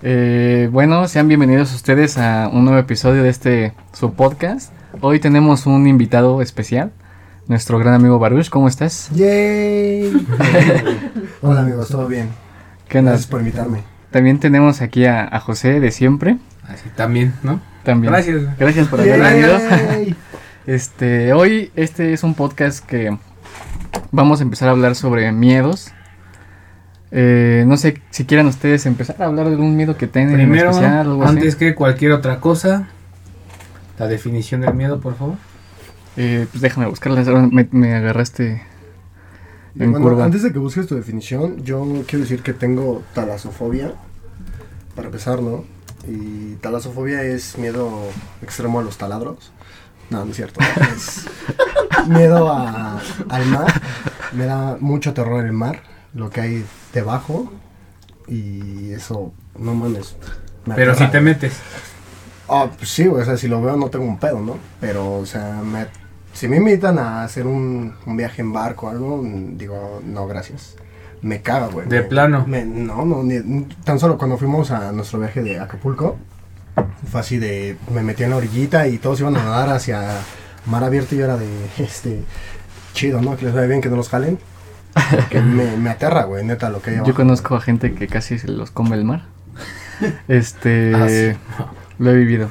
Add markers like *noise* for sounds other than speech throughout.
Eh, bueno, sean bienvenidos ustedes a un nuevo episodio de este su podcast. Hoy tenemos un invitado especial, nuestro gran amigo Baruch. ¿Cómo estás? ¡Yay! *laughs* Hola amigos, ¿todo bien? ¿Qué onda? Gracias por invitarme. También tenemos aquí a, a José de siempre. Así también, ¿no? También. Gracias. Gracias por haber venido. Este, hoy este es un podcast que vamos a empezar a hablar sobre miedos. Eh, no sé si quieran ustedes empezar a hablar de algún miedo que tengan en Primero, especial, algo así. antes que cualquier otra cosa, la definición del miedo, por favor. Eh, pues déjame buscarla, me, me agarraste en Bueno, curva. antes de que busques tu definición, yo quiero decir que tengo talasofobia, para empezar, ¿no? Y talasofobia es miedo extremo a los taladros. No, no es cierto. Es *laughs* miedo a- al mar. Me da mucho terror el mar, lo que hay debajo. Y eso, no mames. me Pero si te metes. Ah, pues sí, o sea, si lo veo no tengo un pedo, ¿no? Pero, o sea, me- si me invitan a hacer un, un viaje en barco o algo, digo, no, gracias. Me caga, güey. De Me- plano. me- no, no, ni- tan solo cuando fuimos a nuestro viaje de Acapulco, fue así de, me metí en la orillita y todos iban a nadar hacia mar abierto y yo era de, *laughs* este, chido, ¿no? Que les vaya bien, que no los jalen. Me, me aterra, güey, neta, lo que hay Yo abajo. conozco a gente que casi se los come el mar. *laughs* Este, Ah, sí. lo he vivido.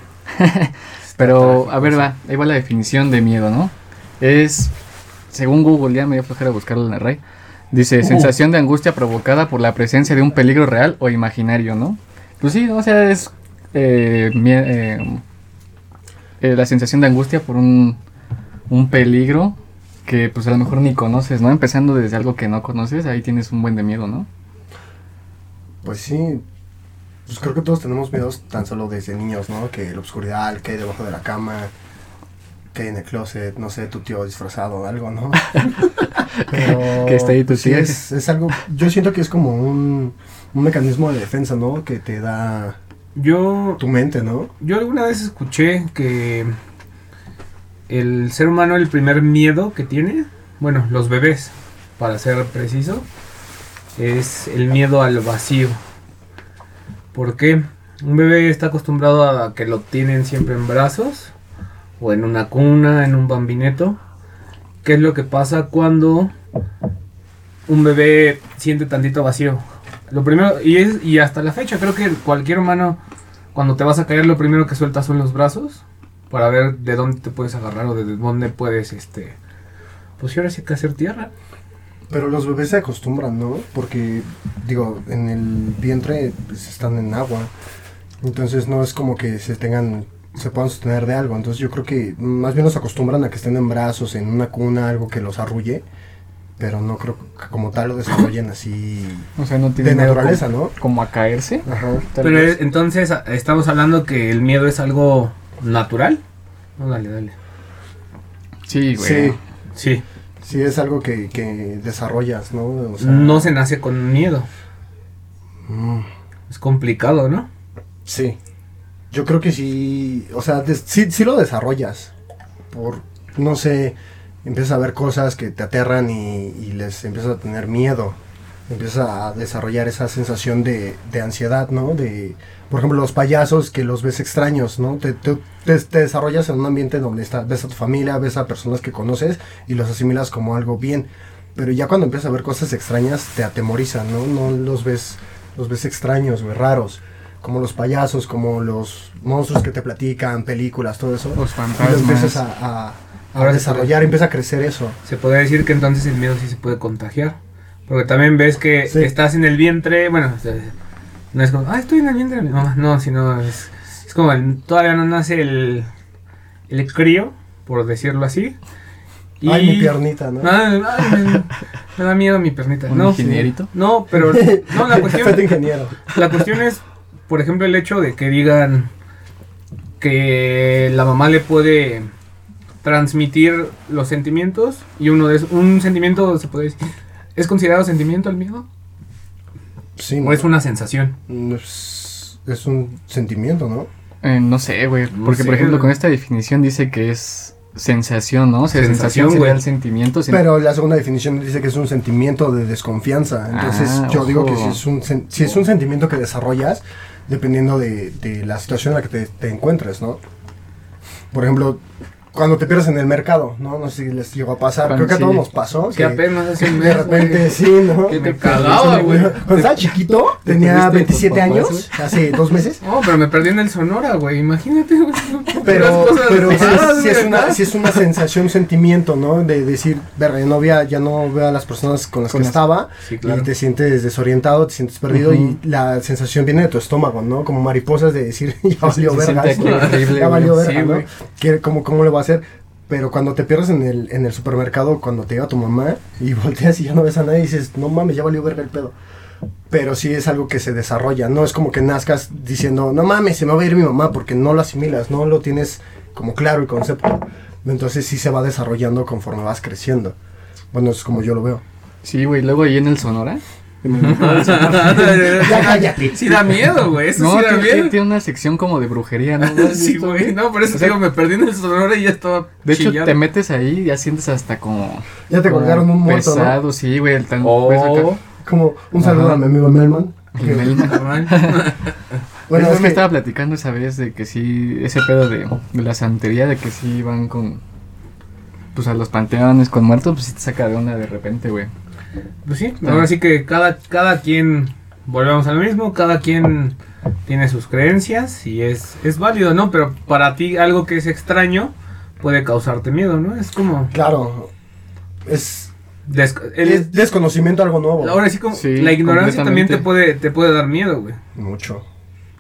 Pero, a ver, va, ahí va la definición de miedo, ¿no? Es, según Google, ya me dio flojera buscarlo en la RAI. Dice, Uh. sensación de angustia provocada por la presencia de un peligro real o imaginario, ¿no? Pues sí, o sea, es eh, eh, eh, la sensación de angustia por un, un peligro que pues a lo mejor ni conoces, ¿no? Empezando desde algo que no conoces, ahí tienes un buen de miedo, ¿no? Pues sí, pues creo que todos tenemos miedos tan solo desde niños, ¿no? Que la oscuridad, que hay debajo de la cama, que hay en el closet, no sé, tu tío disfrazado de algo, ¿no? *laughs* Pero Que está ahí tu pues, sí, es, es algo, yo siento que es como un, un mecanismo de defensa, ¿no? Que te da Yo, tu mente, ¿no? yo alguna vez escuché que el ser humano, el primer miedo que tiene, bueno, los bebés, para ser preciso, es el miedo al vacío. ¿Por qué? Un bebé está acostumbrado a que lo tienen siempre en brazos, o en una cuna, en un bambineto. ¿Qué es lo que pasa cuando un bebé siente tantito vacío? Lo primero, y, es, y hasta la fecha, creo que cualquier humano, cuando te vas a caer, lo primero que sueltas son los brazos, para ver de dónde te puedes agarrar o de dónde puedes, este, pues ahora sí que hacer tierra. Pero los bebés se acostumbran, ¿no? Porque, digo, en el vientre pues, están en agua. Entonces no es como que se tengan, se puedan sostener de algo. Entonces yo creo que más bien los acostumbran a que estén en brazos, en una cuna, algo que los arrulle. Pero no creo que como tal lo desarrollen así O sea, no de tiene miedo naturaleza, como, ¿no? como a caerse. Ajá. Pero vez. es- entonces estamos hablando que el miedo es algo natural. No, dale, dale. Sí, güey. Sí, Sí, sí es algo que, que desarrollas, ¿no? O sea, no se nace con miedo. mm, Es complicado, ¿no? Sí. Yo creo que sí, o sea, des- sí, sí lo desarrollas. Por, no sé, empiezas a ver cosas que te aterran y, y les empiezas a tener miedo. Empiezas a desarrollar esa sensación de, de ansiedad, ¿no? De, por ejemplo, los payasos que los ves extraños, ¿no? Te, te- te- te desarrollas en un ambiente donde está, ves a tu familia, ves a personas que conoces y los asimilas como algo bien. Pero ya cuando empiezas a ver cosas extrañas, te atemorizan, ¿no? No los ves, los ves extraños, güey, raros. Como los payasos, como los monstruos que te platican, películas, todo eso. Los Y lo fantasmas. empiezas a, a- a desarrollar, empieza a crecer eso. Se podría decir que entonces el miedo sí se puede contagiar. Porque también ves que Sí. estás en el vientre, bueno, no es como, ah, estoy en el vientre de mi mamá. No, sino es, es como el- todavía no nace el, el crío, por decirlo así. Y- Ay, mi piernita, ¿no? Ay, ay, me, me da miedo mi piernita. ¿Un no, ingenierito? No, pero *laughs* no, la cuestión, ingeniero. la cuestión es, por ejemplo, el hecho de que digan que la mamá le puede transmitir los sentimientos y uno de esos- un sentimiento se puede decir es considerado sentimiento el miedo Sí, o es una sensación es, es un sentimiento, ¿no? Eh, no sé, güey. No Porque, sé, por ejemplo, güey. con esta definición dice que es sensación, ¿no? O sea, Sensación, sensación sería el sentimiento. sen- Pero la segunda definición dice que es un sentimiento de desconfianza. Entonces Ah, yo digo que si es, un, sen- si es un sentimiento que desarrollas, dependiendo de, de la situación en la que te, te encuentres, ¿no? Por ejemplo, cuando te pierdes en el mercado, ¿no? No sé si les llegó a pasar. Cuando Creo que a sí. todos nos pasó. Que apenas hace un de mes, repente, güey. sí, ¿no? Que Me te cagaba, güey. Cuando estaba chiquito, ¿Te tenía perdiste 27 por papás, años, hace dos meses. No, pero me perdí en el Sonora, güey. Imagínate, güey. Pero, pero sí, es una, sí es una sensación, un sentimiento, ¿no? De decir, verga, ya no, veo, a- ya no veo a las personas con las Con que las- estaba. Sí, claro. Y te sientes desorientado, te sientes perdido y la sensación viene de tu estómago, ¿no? Como mariposas de decir, *laughs* ya valió verga. ya valió verga, ¿no? güey. ¿Qué- cómo, ¿Cómo le va a hacer? Pero cuando te pierdes en el, en el supermercado, cuando te lleva tu mamá y *laughs* volteas y ya no ves a nadie, dices, no mames, ya valió verga el pedo. Pero sí es algo que se desarrolla, no es como que nazcas diciendo, no mames, se me va a ir mi mamá, porque no lo asimilas, no lo tienes como claro el concepto. Entonces sí se va desarrollando conforme vas creciendo. Bueno, es como yo lo veo. Sí, güey, luego ahí en el Sonora. *laughs* Ya cállate. Sí da miedo, güey. Eso No, sí da tiene, miedo. tiene- una sección como de brujería, ¿no? *laughs* Sí, güey. No, por eso O sea, digo, me perdí en el Sonora y ya estaba De hecho, chillando. te metes ahí y ya sientes hasta como... Ya te como colgaron un muerto, ¿no? Pesado, sí, güey. El tan... Oh. Como un saludo Ajá. a mi amigo Melman. El Melman. *laughs* Cabrón. Bueno, es me que- estaba platicando esa vez de que sí, ese pedo de, de la santería, de que sí van con, pues a los panteones con muertos, pues sí te saca de onda de repente, güey. Pues sí, ahora sí que cada, cada quien, volvemos a lo mismo, cada quien tiene sus creencias y es, es válido, ¿no? Pero para ti algo que es extraño puede causarte miedo, ¿no? Es como... Claro. Es, des- el- es desconocimiento algo nuevo. ahora sí como Sí, la ignorancia también te puede, te puede dar miedo, güey. Mucho.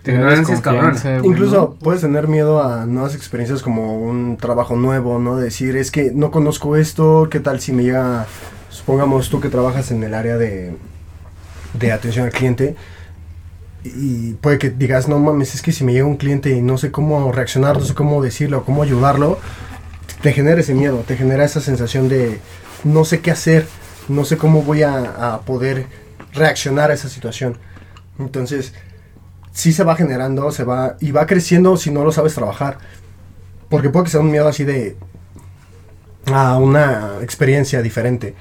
La ignorancia es güey, Incluso puedes tener miedo a nuevas experiencias como un trabajo nuevo, ¿no? Decir, es que no conozco esto, ¿qué tal si me llega, supongamos tú que trabajas en el área de, de atención al cliente, y puede que digas, no mames, es que si me llega un cliente y no sé cómo reaccionar, no sé cómo decirlo, cómo ayudarlo, te genera ese miedo, te genera esa sensación de no sé qué hacer, no sé cómo voy a, a poder reaccionar a esa situación. Entonces, sí se va generando, se va y va creciendo si no lo sabes trabajar. Porque puede que sea un miedo así de a una experiencia diferente.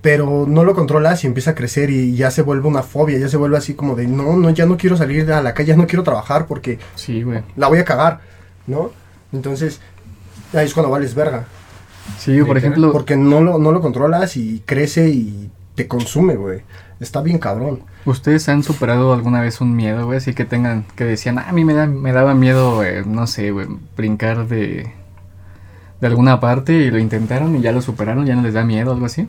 Pero no lo controlas y empieza a crecer y ya se vuelve una fobia, ya se vuelve así como de no, no, ya no quiero salir a la calle, ya no quiero trabajar porque Sí, güey. la voy a cagar, ¿no? Entonces, ahí es cuando vales verga. Sí, por ejemplo, Porque no lo, no lo controlas y crece y te consume, güey. Está bien cabrón. ¿ustedes han superado alguna vez un miedo, güey? Así que tengan, que decían, "Ah, a mí me, da, me daba miedo, eh, no sé, güey, brincar de, de alguna parte y lo intentaron y ya lo superaron, ya no les da miedo, algo así.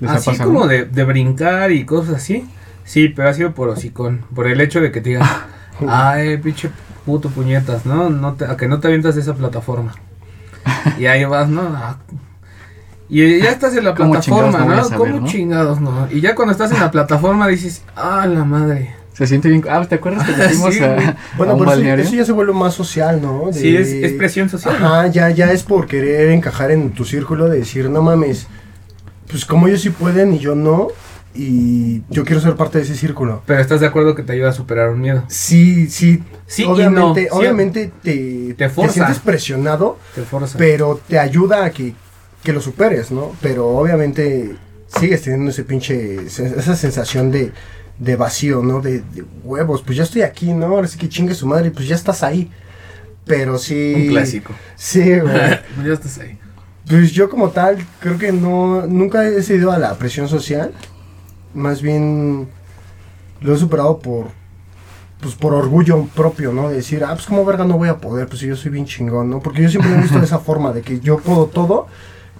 ¿Les ha Así pasado? como de, de brincar y cosas así. Sí, pero ha sido por hocicón. Por el hecho de que te digan, *laughs* ay, pinche puto puñetas, ¿no? no te, a que no te avientas de esa plataforma. *laughs* Y ahí vas, ¿no? Ah, Y ya estás en la ¿Cómo plataforma, no ¿no? a saber, ¿Cómo no? chingados, no? Y ya cuando estás en la plataforma dices, ah, la madre. Se siente bien. Ah, ¿te acuerdas que fuimos *laughs* Sí, a, a Bueno, un pero eso, balneario? eso ya se vuelve más social, ¿no? De- Sí, es, es presión social. Ajá, ya, ya es por querer encajar en tu círculo de decir, no mames, pues como ellos sí pueden y yo no, y yo quiero ser parte de ese círculo. Pero estás de acuerdo que te ayuda a superar un miedo. Sí, sí, Sí y obviamente, no, sí. obviamente te, Te forza. sientes presionado, Te forza. pero te ayuda a que, que lo superes, ¿no? Pero obviamente sigues teniendo ese pinche, esa sensación de, de vacío, ¿no? De, de huevos, pues ya estoy aquí, ¿no? Ahora sí que chingue su madre, pues ya estás ahí. Pero sí... Un clásico. Sí, güey. *laughs* ya estás ahí. Pues yo como tal, creo que no, nunca he cedido a la presión social. Más bien lo he superado por, pues por orgullo propio, ¿no? De decir, ah, pues como verga no voy a poder, pues si yo soy bien chingón, ¿no? Porque yo siempre me he visto de *laughs* esa forma, de que yo puedo todo.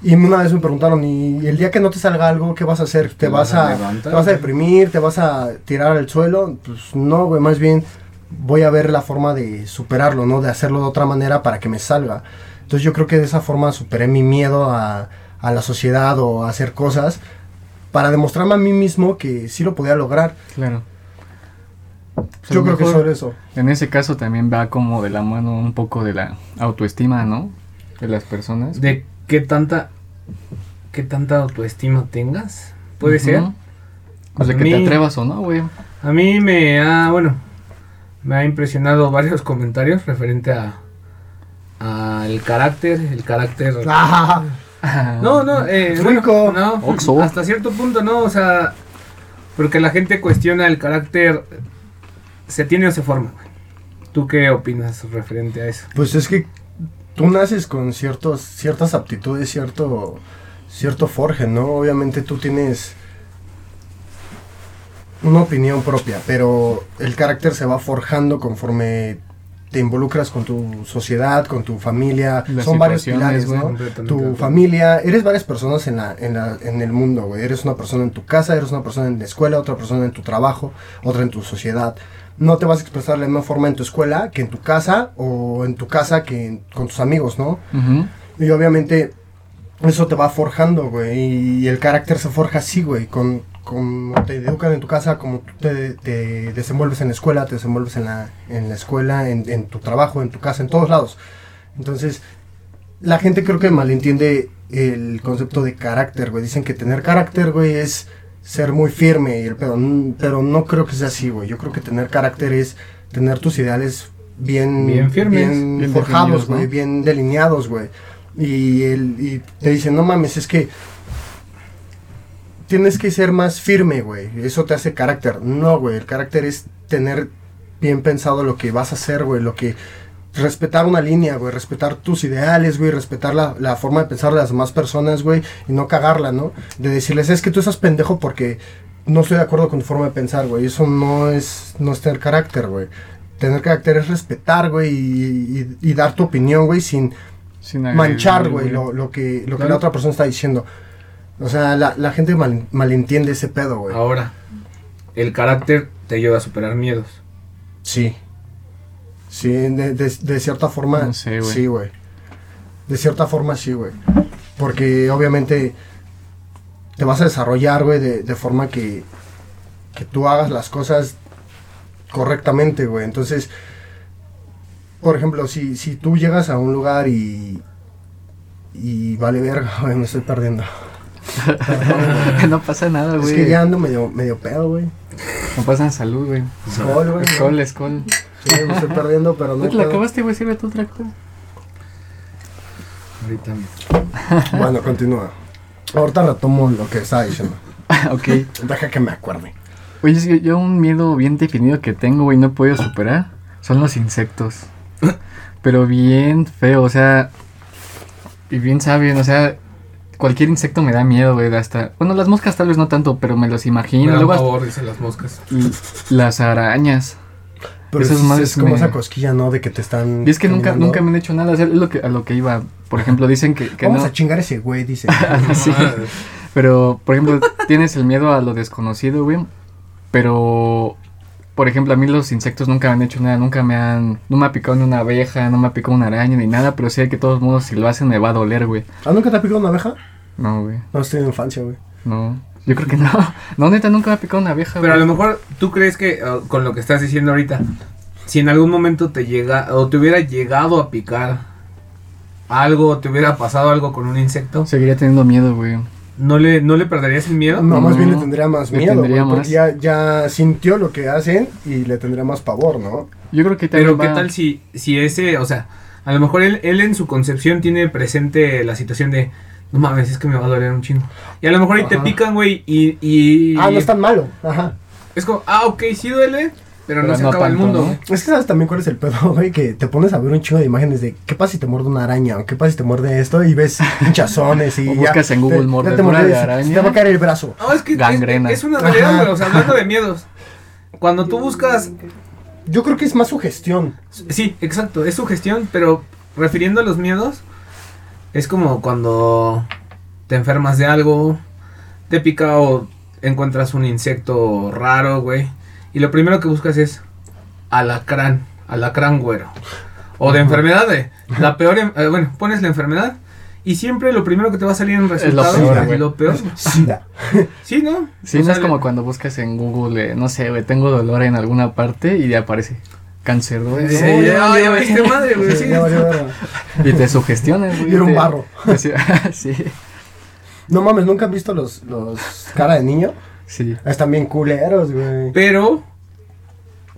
Y una vez me preguntaron, ¿y el día que no te salga algo, qué vas a hacer? ¿Te, ¿Te vas, a a, levantar? te vas a deprimir? ¿Te vas a tirar al suelo? Pues no, güey, más bien voy a ver la forma de superarlo, ¿no? De hacerlo de otra manera para que me salga. Entonces yo creo que de esa forma superé mi miedo a, a la sociedad o a hacer cosas para demostrarme a mí mismo que sí lo podía lograr. Claro. Pues yo creo que mejor sobre eso. En ese caso también va como de la mano un poco de la autoestima, ¿no? De las personas. De qué tanta, qué tanta autoestima tengas. Puede ser. Pues de A que te atrevas o no, güey. A mí me ha, bueno, me ha impresionado varios comentarios referente a al carácter, el carácter. *laughs* Ah, No, no, eh, Rico. bueno, no, Oxo. hasta cierto punto no, o sea, porque la gente cuestiona el carácter ¿se tiene o se forma? güey? ¿Tú qué opinas referente a eso? Pues es que tú naces con ciertos, ciertas aptitudes, cierto, cierto forje, ¿no? Obviamente tú tienes una opinión propia, pero el carácter se va forjando conforme te involucras con tu sociedad, con tu familia. Las Son varios pilares. ¿no? Tu familia, eres varias personas en, la, en, la, en el mundo, güey. Eres una persona en tu casa, eres una persona en la escuela, otra persona en tu trabajo, otra en tu sociedad. No te vas a expresar de la misma forma en tu escuela que en tu casa o en tu casa que en- con tus amigos, ¿no? Y obviamente eso te va forjando, güey. Y el carácter se forja así, güey. Con, como te educan en tu casa, como tú te, te desenvuelves en la escuela, te desenvuelves en la, en la escuela, en, en tu trabajo, en tu casa, en todos lados. Entonces, la gente creo que malentiende el concepto de carácter, güey. Dicen que tener carácter, güey, es ser muy firme, y el pedo, pero no creo que sea así, güey. Yo creo que tener carácter es tener tus ideales bien, Bien firmes, bien bien forjados, güey, bien delineados, güey. Y, el, y te dicen, no mames, es que tienes que ser más firme, güey. Eso te hace carácter. No, güey. El carácter es tener bien pensado lo que vas a hacer, güey. Lo que. Respetar una línea, güey. Respetar tus ideales, güey. Respetar la, la forma de pensar de las demás personas, güey. Y no cagarla, ¿no? De decirles, es que tú estás pendejo porque no estoy de acuerdo con tu forma de pensar, güey. Eso no es, no es tener carácter, güey. Tener carácter es respetar, güey. Y, y- y dar tu opinión, güey, sin Sin agredir, manchar, güey, lo, lo que, lo que la otra persona está diciendo. O sea, la, la gente mal- malentiende ese pedo, güey. Ahora, el carácter te ayuda a superar miedos. Sí. Sí, de, de- de cierta forma. No sé, güey. Sí, güey. De cierta forma, sí, güey. Porque obviamente te vas a desarrollar, güey, de, de forma que, que tú hagas las cosas correctamente, güey. Entonces, por ejemplo, si, si tú llegas a un lugar y. Y vale verga, *laughs* güey, me estoy perdiendo. *laughs* no pasa nada, Es güey. que ya ando medio, medio pedo, güey. No pasa salud, güey. Skol, güey. Skol, skol. Sí, me estoy perdiendo, pero no. ¿No te la acabaste, güey? Sirve tu otra cosa. Ahorita. Bueno, continúa. Ahorita retomo lo que estaba diciendo. *laughs* ok. Deja que me acuerde. Oye, es que yo un miedo bien definido que tengo, güey, no he podido superar, son los insectos. *laughs* Pero bien feo, o sea, y bien saben, o sea, cualquier insecto me da miedo, güey, hasta... Bueno, las moscas tal vez no tanto, pero me los Me imagino. dan Luego dicen las moscas. *laughs* las arañas. Pero Esas es, madres es como me- esa cosquilla, ¿no? De que te están. Y es que nunca, caminando. nunca me han hecho nada, o sea, es lo que, a lo que iba. Por ejemplo, dicen que, que Vamos no... a chingar ese güey, dice. *laughs* Sí. Pero, por ejemplo, tienes el miedo a lo desconocido, güey. Pero, por ejemplo, a mí los insectos nunca me han hecho nada. Nunca me han... No me ha picado ni una abeja, no me ha picado una araña ni nada. Pero sé que de todos modos si lo hacen me va a doler, güey. ¿Ah, nunca te ha picado una abeja? No, güey. No, estoy en infancia, güey. No. Yo creo que no. *laughs* No, neta, nunca me ha picado una abeja, Pero a lo mejor tú crees que uh, con lo que estás diciendo ahorita, si en algún momento te llega o te hubiera llegado a picar algo, te hubiera pasado algo con un insecto, Seguiría teniendo miedo, güey. ¿No le, no le perderías el miedo? No, más bien le tendría más le miedo, tendría güey, más. porque ya, ya sintió lo que hacen y le tendría más pavor, ¿no? Yo creo que también Pero qué va- tal si, si ese, o sea, a lo mejor él, él en su concepción tiene presente la situación de, no mames, es que me va a doler un chingo. Y a lo mejor ahí te pican, güey, y, y... Ah, no es tan malo. Ajá. Es como, ah, ok, sí duele, pero, no Pero se no acaba el tanto, mundo. ¿no? Es que sabes también cuál es el pedo, *laughs* güey, que te pones a ver un chingo de imágenes de qué pasa si te muerde una araña o qué pasa si te muerde esto y ves *laughs* hinchazones y O ya. buscas en Google ya mordedura de se- araña. Te va a caer el brazo. No, es que es- Gangrena. Es, una realidad, güey, o sea, hablando de miedos. Cuando tú buscas, Yo creo que es más sugestión. sí, exacto, es sugestión, pero refiriendo a los miedos, es como cuando te enfermas de algo, te pica o encuentras un insecto raro, güey, y lo primero que buscas es alacrán, alacrán güero. O de enfermedad, de la *laughs* peor, em- eh, bueno, pones la enfermedad y siempre lo primero que te va a salir en resultados peor, es lo peor. Sida. *laughs* Sí, ¿no? Sí, O no sea, es como cuando buscas en Google, eh, no sé, güey, tengo dolor en alguna parte y ya aparece cáncer, güey. Sí, ya, ya, ya madre, güey, sí. Y te sugestionas, güey. Y era un barro. *laughs* Sí, sí, No mames, ¿nunca han visto los, los cara de niño? Sí. Están bien culeros, güey. Pero,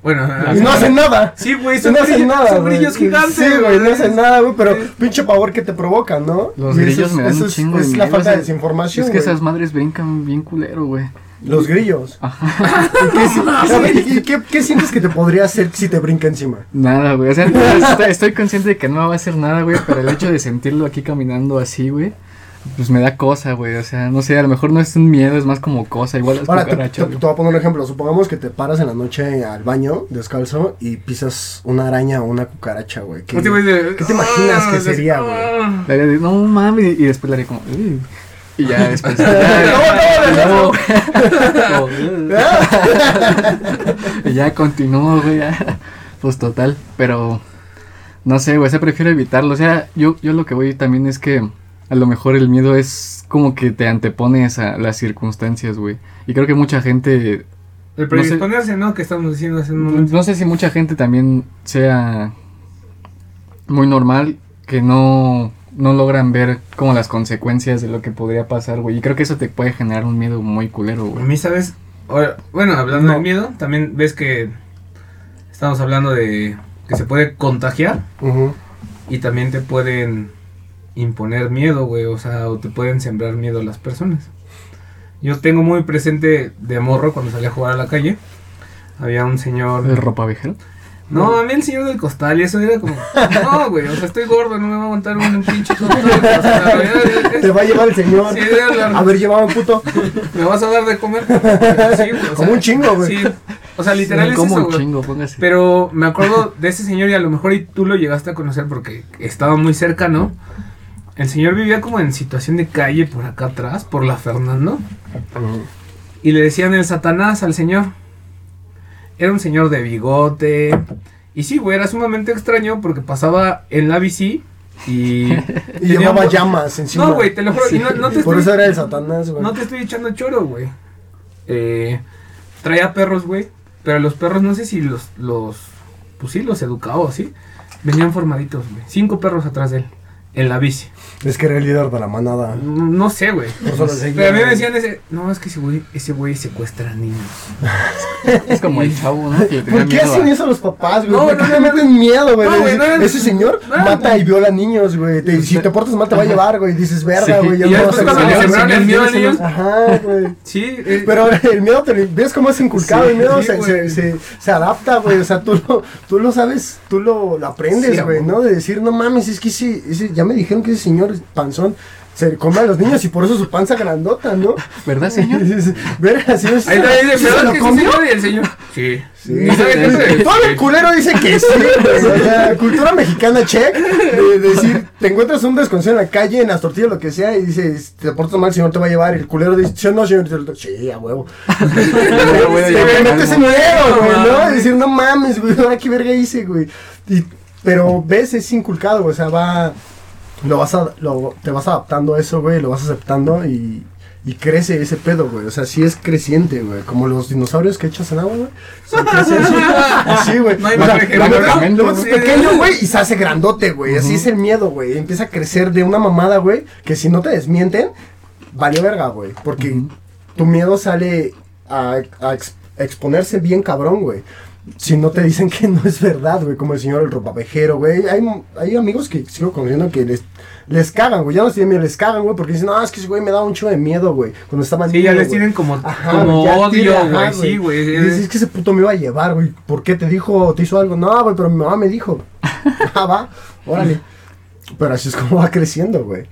bueno, Y no hacen nada. Sí, güey, son, no hacen nada, son brillos gigantes. Sí, güey, no hacen nada, güey, pero pinche pavor que te provocan, ¿no? Los grillos es- me dan un es- chingo Es de la miedo, falta de desinformación, Es que güey. esas madres brincan bien culero, güey. Los grillos. *laughs* ¿Y qué, si- a ver, ¿y qué, qué sientes que te podría hacer si te brinca encima? Nada, güey. O sea, *laughs* estoy, estoy consciente de que no va a hacer nada, güey. Pero el hecho de sentirlo aquí caminando así, güey. Pues me da cosa, güey. O sea, no sé, a lo mejor no es un miedo, es más como cosa. Igual las Ahora, te, te- voy a poner un ejemplo. Supongamos que te paras en la noche al baño, descalzo, y pisas una araña o una cucaracha, güey. ¿Qué, qué te imaginas que Ah, sería, güey? Le haría de, no mames. Y después le haría como. "Uy". Y ya *laughs* después. No, no, no, *laughs* *laughs* y ya continuó, güey. Pues total. Pero. No sé, güey. Se prefiero evitarlo. O sea, yo, yo lo que voy también es que. A lo mejor el miedo es como que te antepones a las circunstancias, güey. Y creo que mucha gente El predisponerse, ¿no? Que estamos diciendo hace un momento. no sé si mucha gente también sea muy normal que no, no logran ver como las consecuencias de lo que podría pasar, güey. Y creo que eso te puede generar un miedo muy culero, A güey. mí, ¿sabes? Ahora, bueno, hablando No. del miedo, también ves que estamos hablando de que se puede contagiar y también te pueden imponer miedo, güey, o sea, o te pueden sembrar miedo a las personas. Yo tengo muy presente de morro cuando salí a jugar a la calle. Había un señor. ¿El ropa viejero? No, a mí el señor del costal y eso era como. No, güey, o sea, estoy gordo, no me va a aguantar un pinche *laughs* costal. o sea, Te va a llevar el señor. Sí, la- A ver, llevaba puto. ¿Me vas a dar de comer? *laughs* Sí, güey, o Como un chingo, güey. Sí, o sea, literal es como eso, un güey. chingo, póngase. Pero me acuerdo de ese señor y a lo mejor y tú lo llegaste a conocer porque estaba muy cercano. El señor vivía como en situación de calle por acá atrás, por la Fernando. Y le decían el Satanás al señor. Era un señor de bigote. Y sí, güey, era sumamente extraño porque pasaba en la bici y... *laughs* Y llevaba un- llamas encima. No, güey, te lo juro. y no, no te *laughs* Por estoy- eso era el Satanás, güey. no te estoy echando choro, güey. Eh, traía perros, güey. Pero los perros, no sé si los, los, pues sí, los educaba, ¿sí? Venían formaditos, güey. Cinco perros atrás de él, en la bici. Es que era el líder de la manada. No, no sé, güey. Pero a mí me decían ese, no, es que ese güey, ese güey secuestra niños. *laughs* Es como el chavo, ¿no? Que ¿Por qué miedo hacen a- eso los papás, güey? No, ¿Por qué no, le no, meten miedo, güey? no, De güey, decir, no, Ese señor no, mata y viola niños, güey. Si te portas mal te va a llevar, güey. Dices, verga, Sí, güey. ya y a después cuando hacer le nada". sembraron el miedo a niños. Ajá, güey. Sí, eh, Pero el miedo, te, ¿ves cómo es inculcado? Sí, el miedo sí, se, se, se, se adapta, güey. O sea, tú lo, tú lo sabes, tú lo, lo aprendes, Sí, güey, güey. ¿no? De decir, no mames, es que ese, ese- ya me dijeron que ese señor panzón se come a los niños y por eso su panza grandota, ¿no? ¿Verdad, señor? *laughs* Verga, si ahí está, dice, ¿sí ¿verdad se lo que sí, comió? Y el señor, sí. Sí, todo el culero dice que sí, *laughs* sea, cultura mexicana check. De, decir, te encuentras un desconocido en la calle, en las tortillas, lo que sea, y dices, te portas mal, el señor te va a llevar. Y el culero dice, "Sí, no, señor. Sí, a huevo. Te metes en miedo, güey, ¿no? Y decir, no mames, güey, ahora qué verga hice, güey. Y, pero ves, es inculcado, güey, o sea, va. Lo vas a, lo, te vas adaptando a eso, güey, lo vas aceptando y. Y crece ese pedo, güey. O sea, sí es creciente, güey. Como los dinosaurios que echas en agua, güey. Así. *laughs* Así, güey. No hay O sea, lo pequeño, güey, y se hace grandote, güey. Así es el miedo, güey. Empieza a crecer de una mamada, güey. Que si no te desmienten, valió verga, güey. Porque tu miedo sale a, a exponerse bien cabrón, güey. Si no te dicen que no es verdad, güey, como el señor el ropavejero, güey. Hay, hay amigos que sigo conociendo que les, les cagan, güey. Ya no tienen miedo, les cagan, güey, porque dicen, no, es que ese güey me da un chingo de miedo, güey. Cuando estaban Sí, ya les tienen como, como odio, güey. Sí, güey. Y dices, es que ese puto me iba a llevar, güey. ¿Por qué te dijo, te hizo algo? No, güey, pero mi mamá me dijo. *laughs* ah, va, órale. Pero así es como va creciendo, güey.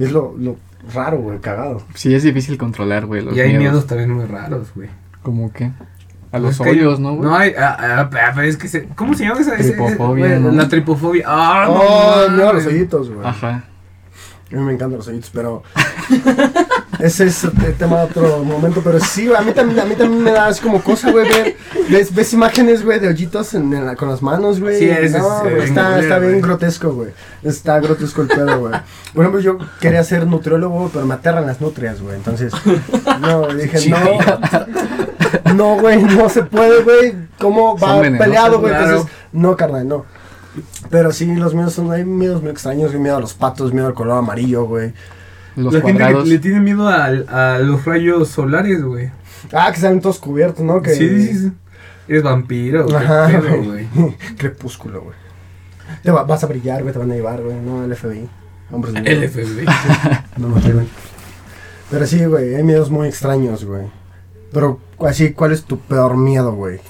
Y es lo, lo raro, güey, cagado. Sí, es difícil controlar, güey. los Y hay miedos. miedos también muy raros, güey. ¿Cómo qué? A los Es que- hoyos, ¿no, güey? No hay. es que se, ¿Cómo se llama esa? ese- Tripofobia. La tripofobia. Ah, Oh, no, mira los hoyitos, güey. Ajá. A mí me encantan los hoyitos, pero. Ese es el tema de otro momento, pero sí, a mí también, a mí también me da así como cosa, güey, ver, ves, ves imágenes, güey, de hoyitos en, en la- con las manos, güey. Sí, eso no, es, eh, está, bien está bien grotesco, güey. Está grotesco el pedo, güey. Por ejemplo, yo quería ser nutriólogo, pero me aterran las nutrias, güey. Entonces, no, dije, no. No, güey, no se puede, güey. ¿Cómo va peleado, güey? Entonces, no, carnal, no. Pero sí, los miedos son, hay miedos muy extraños, güey, miedo a los patos, miedo al color amarillo, güey. Los La gente cuadrados. que le tiene miedo al- a, los rayos solares, güey. Ah, que salen todos cubiertos, ¿no? Que... Sí, sí, sí. Eres vampiro, qué Ajá, *laughs* güey. güey. Crepúsculo, güey. Te va- vas a brillar, güey, te van a llevar, güey. No, el FBI. Hombres de. El FBI. *laughs* No nos lleven. Pero sí, güey, hay miedos muy extraños, güey. Pero así, ¿cuál es tu peor miedo, güey?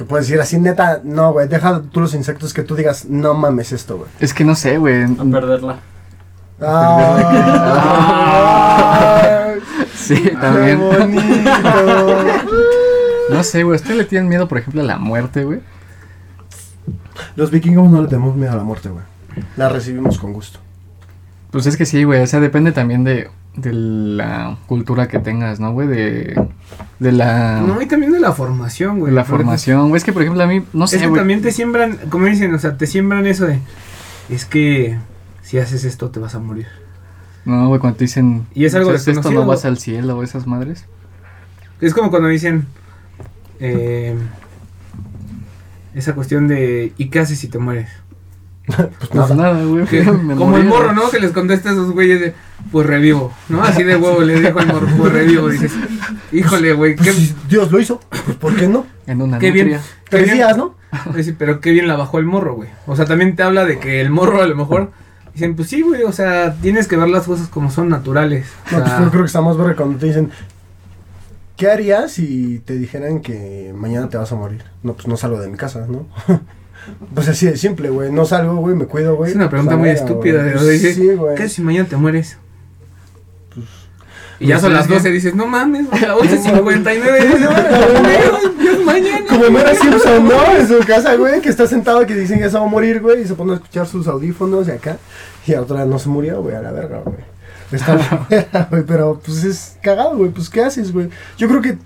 Que puedes decir así, neta, no, güey, deja tú los insectos que tú digas, no mames esto, güey. Es que no sé, güey. A perderla. Ah, *laughs* Sí, ¡Qué también. bonito! No sé, güey. ¿Ustedes le tienen miedo, por ejemplo, a la muerte, güey? Los vikingos no le tenemos miedo a la muerte, güey. La recibimos con gusto. Pues es que sí, güey. O sea, depende también de, de la cultura que tengas, ¿no, güey? De, de la, No, y también de la formación, de güey. la Porque formación. Güey, es que, por ejemplo, a mí, no Es sé, que güey. también te siembran, como dicen, o sea, te siembran eso de, es que si haces esto te vas a morir. No, güey, cuando te dicen. Y es algo "Si haces esto desconocido". no vas al cielo o esas madres. Es como cuando dicen eh, esa cuestión de, ¿y qué haces si te mueres? Pues nada. nada, güey. *laughs* Como el morro. ¿no? Que les contesta a esos güeyes de, pues revivo, ¿no? Así de huevo le dijo el morro, pues revivo. Dices, híjole, güey, qué, Pues si Dios lo hizo, pues ¿por qué no? En una qué bien. nutria. qué bien- días, ¿no? *laughs* Sí, pero qué bien la bajó el morro, güey. O sea, también te habla de que el morro a lo mejor... Dicen, pues sí, güey, o sea, tienes que ver las cosas como son naturales. O No, pues yo creo que estamos verga cuando te dicen, ¿qué harías si te dijeran que mañana te vas a morir? No, pues no salgo de mi casa, ¿no? *laughs* pues así de simple, güey. No salgo, güey, me cuido, güey. es una pregunta Pues, muy a verga, estúpida. de decir, Sí, güey. ¿Qué si mañana te mueres? Pues, Y ya pues, son las que- 12 dices, no mames, a las 11.59. dices, "Ay, Dios, mañana. Como Mera Simpson, ¿no? En su casa, güey, que está sentado, que dicen que se va a morir, güey, y se pone a escuchar sus audífonos de acá. Y a otra no se murió, güey, a la verga, güey. Está la *laughs* *laughs* güey, pero pues es cagado, güey, pues ¿qué haces, güey? Yo creo que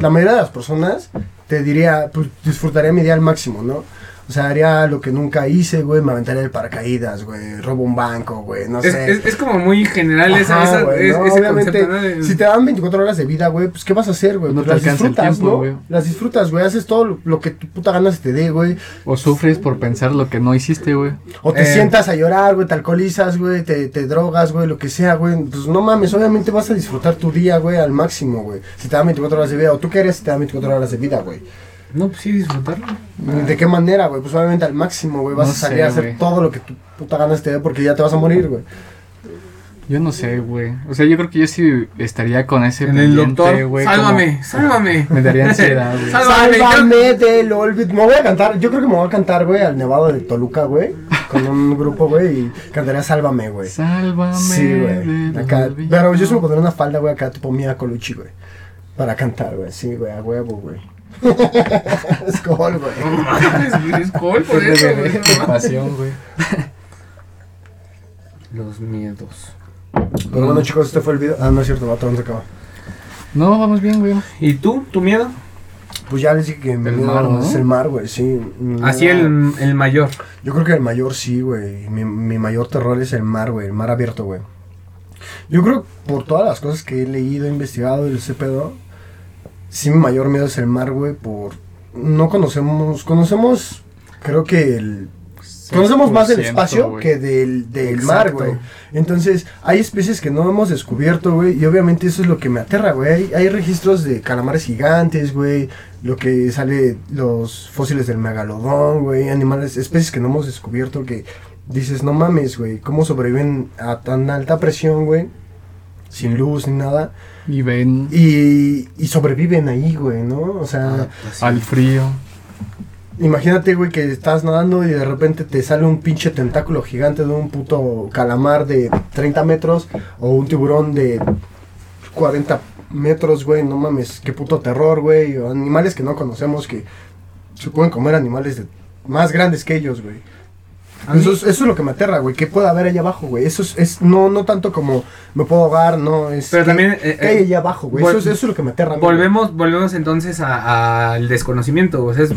la mayoría de las personas te diría, pues disfrutaría mi día al máximo, ¿no? O sea, haría lo que nunca hice, güey, me aventaría el paracaídas, güey, robo un banco, güey, no Es, sé. es, es como muy general esa, Ajá, esa- güey, es- no, ese obviamente, concepto, ¿no? De- si te dan 24 horas de vida, güey, pues ¿qué vas a hacer, güey? No Pues te las disfrutas, tiempo, ¿no? güey. Las disfrutas, güey, haces todo lo, lo que tu puta gana se te dé, güey. O sufres por pensar lo que no hiciste, güey. O te Eh. sientas a llorar, güey, te alcoholizas, güey, te, te drogas, güey, lo que sea, güey. Pues no mames, obviamente vas a disfrutar tu día, güey, al máximo, güey. Si te dan 24 horas de vida, o tú qué harías si te dan 24 horas de vida, güey. No, pues sí, disfrutarlo. ¿De qué manera, güey? Pues obviamente al máximo, güey. Vas No a salir sé, a hacer todo lo que tu puta ganas te dé porque ya te vas a morir, güey. Yo no sé, güey. O sea, yo creo que yo sí estaría con ese En el pendiente, doctor, güey, sálvame, sálvame. Me daría *laughs* ansiedad, güey. Sálvame. Sálvame del olvido. Me voy a cantar, yo creo que me voy a cantar, güey, al Nevado de Toluca, güey. Con un *laughs* grupo, güey, y cantaría Sálvame, güey. Sálvame. Sí, güey. Acá. Pero yo se me pondré una falda, güey, acá tipo Mia Colucci, güey. Para cantar, güey. Sí, güey, a huevo, güey. *laughs* es gol, güey. No mames, güey, es gol por Qué eso, güey, no pasión, güey. Los miedos. Pero bueno, chicos, este fue el video. Ah, no es cierto, vato, ¿dónde se acaba? No, vamos bien, güey. ¿Y tú? ¿Tu miedo? Pues ya les dije que mi El miedo mar, ¿no? es el mar, güey, sí. Así el, el mayor. Yo creo que el mayor sí, güey. Mi, mi mayor terror es el mar, güey. El mar abierto, güey. Yo creo que por todas las cosas que he leído, investigado y ese pedo, sí mi mayor miedo es el mar, güey. Por... No conocemos... Conocemos, creo que el... Conocemos más del 6%, espacio que del, del mar, güey. Entonces, hay especies que no hemos descubierto, güey. Y obviamente eso es lo que me aterra, güey. Hay, hay registros de calamares gigantes, güey. Lo que sale, los fósiles del megalodón, güey. Animales, especies que no hemos descubierto que dices, no mames, güey. ¿Cómo sobreviven a tan alta presión, güey? Sin luz ni nada. Y ven Y, y sobreviven ahí, güey, ¿no? O sea... al frío. Imagínate, güey, que estás nadando y de repente te sale un pinche tentáculo gigante de un puto calamar de 30 metros o un tiburón de 40 metros, güey. No mames, qué puto terror, güey. O animales que no conocemos que se pueden comer animales de- más grandes que ellos, güey. Eso es, eso es lo que me aterra, güey. ¿Qué puede haber allá abajo, güey? Eso es, es- no, no tanto como me puedo ahogar, no. Es Pero ¿qué- también, eh, ¿Qué hay eh, allá abajo, güey? Eso, es- eso es lo que me aterra. güey. Volvemos, volvemos entonces al desconocimiento, o sea, es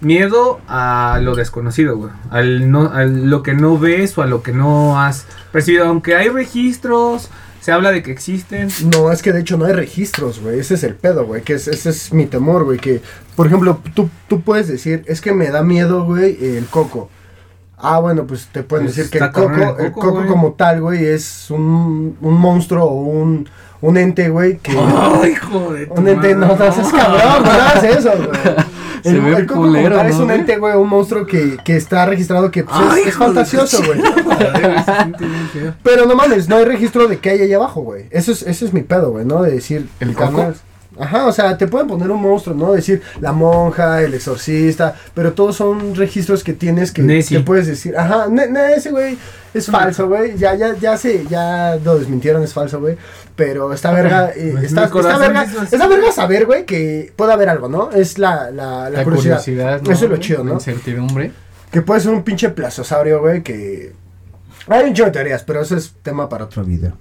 miedo a lo desconocido, güey. Al no, a lo que no ves o a lo que no has percibido. Aunque hay registros, se habla de que existen. No, es que de hecho no hay registros, güey. Ese es el pedo, güey. Que es- ese es mi temor, güey. Que, por ejemplo, tú, tú puedes decir, es que me da miedo, güey, el coco. Ah, bueno, pues te pueden Pues decir que el coco, el el coco, coco como tal, güey, es un, un monstruo o un, un ente, güey, que... *laughs* ¡Ay, hijo de Un ente, no, madre! no seas cabrón, no hagas eso, güey. *laughs* Se El, ve el coco culero, como tal es ¿no, un ente, güey, un monstruo que, que está registrado que pues, es- Ay, fantasioso, güey. Pero no mames, no hay registro de qué hay allá abajo, güey. Eso es, ese es mi pedo, güey, ¿no? De decir, ¿El carnal, Ajá, o sea, te pueden poner un monstruo, ¿no? Decir la monja, el exorcista, pero todos son registros que tienes que te puedes decir, ajá, ese güey es falso, güey. Ya, ya, ya se, ya lo desmintieron, es falso, güey. Pero está verga, eh, Pues está, está verga, está saber, güey, que puede haber algo, ¿no? Es la, la, la, La curiosidad. curiosidad. ¿no, Eso es lo chido, La ¿no? incertidumbre. Que puede ser un pinche plasiosaurio, güey, que... Hay un chingo de teorías, pero eso es tema para otro video.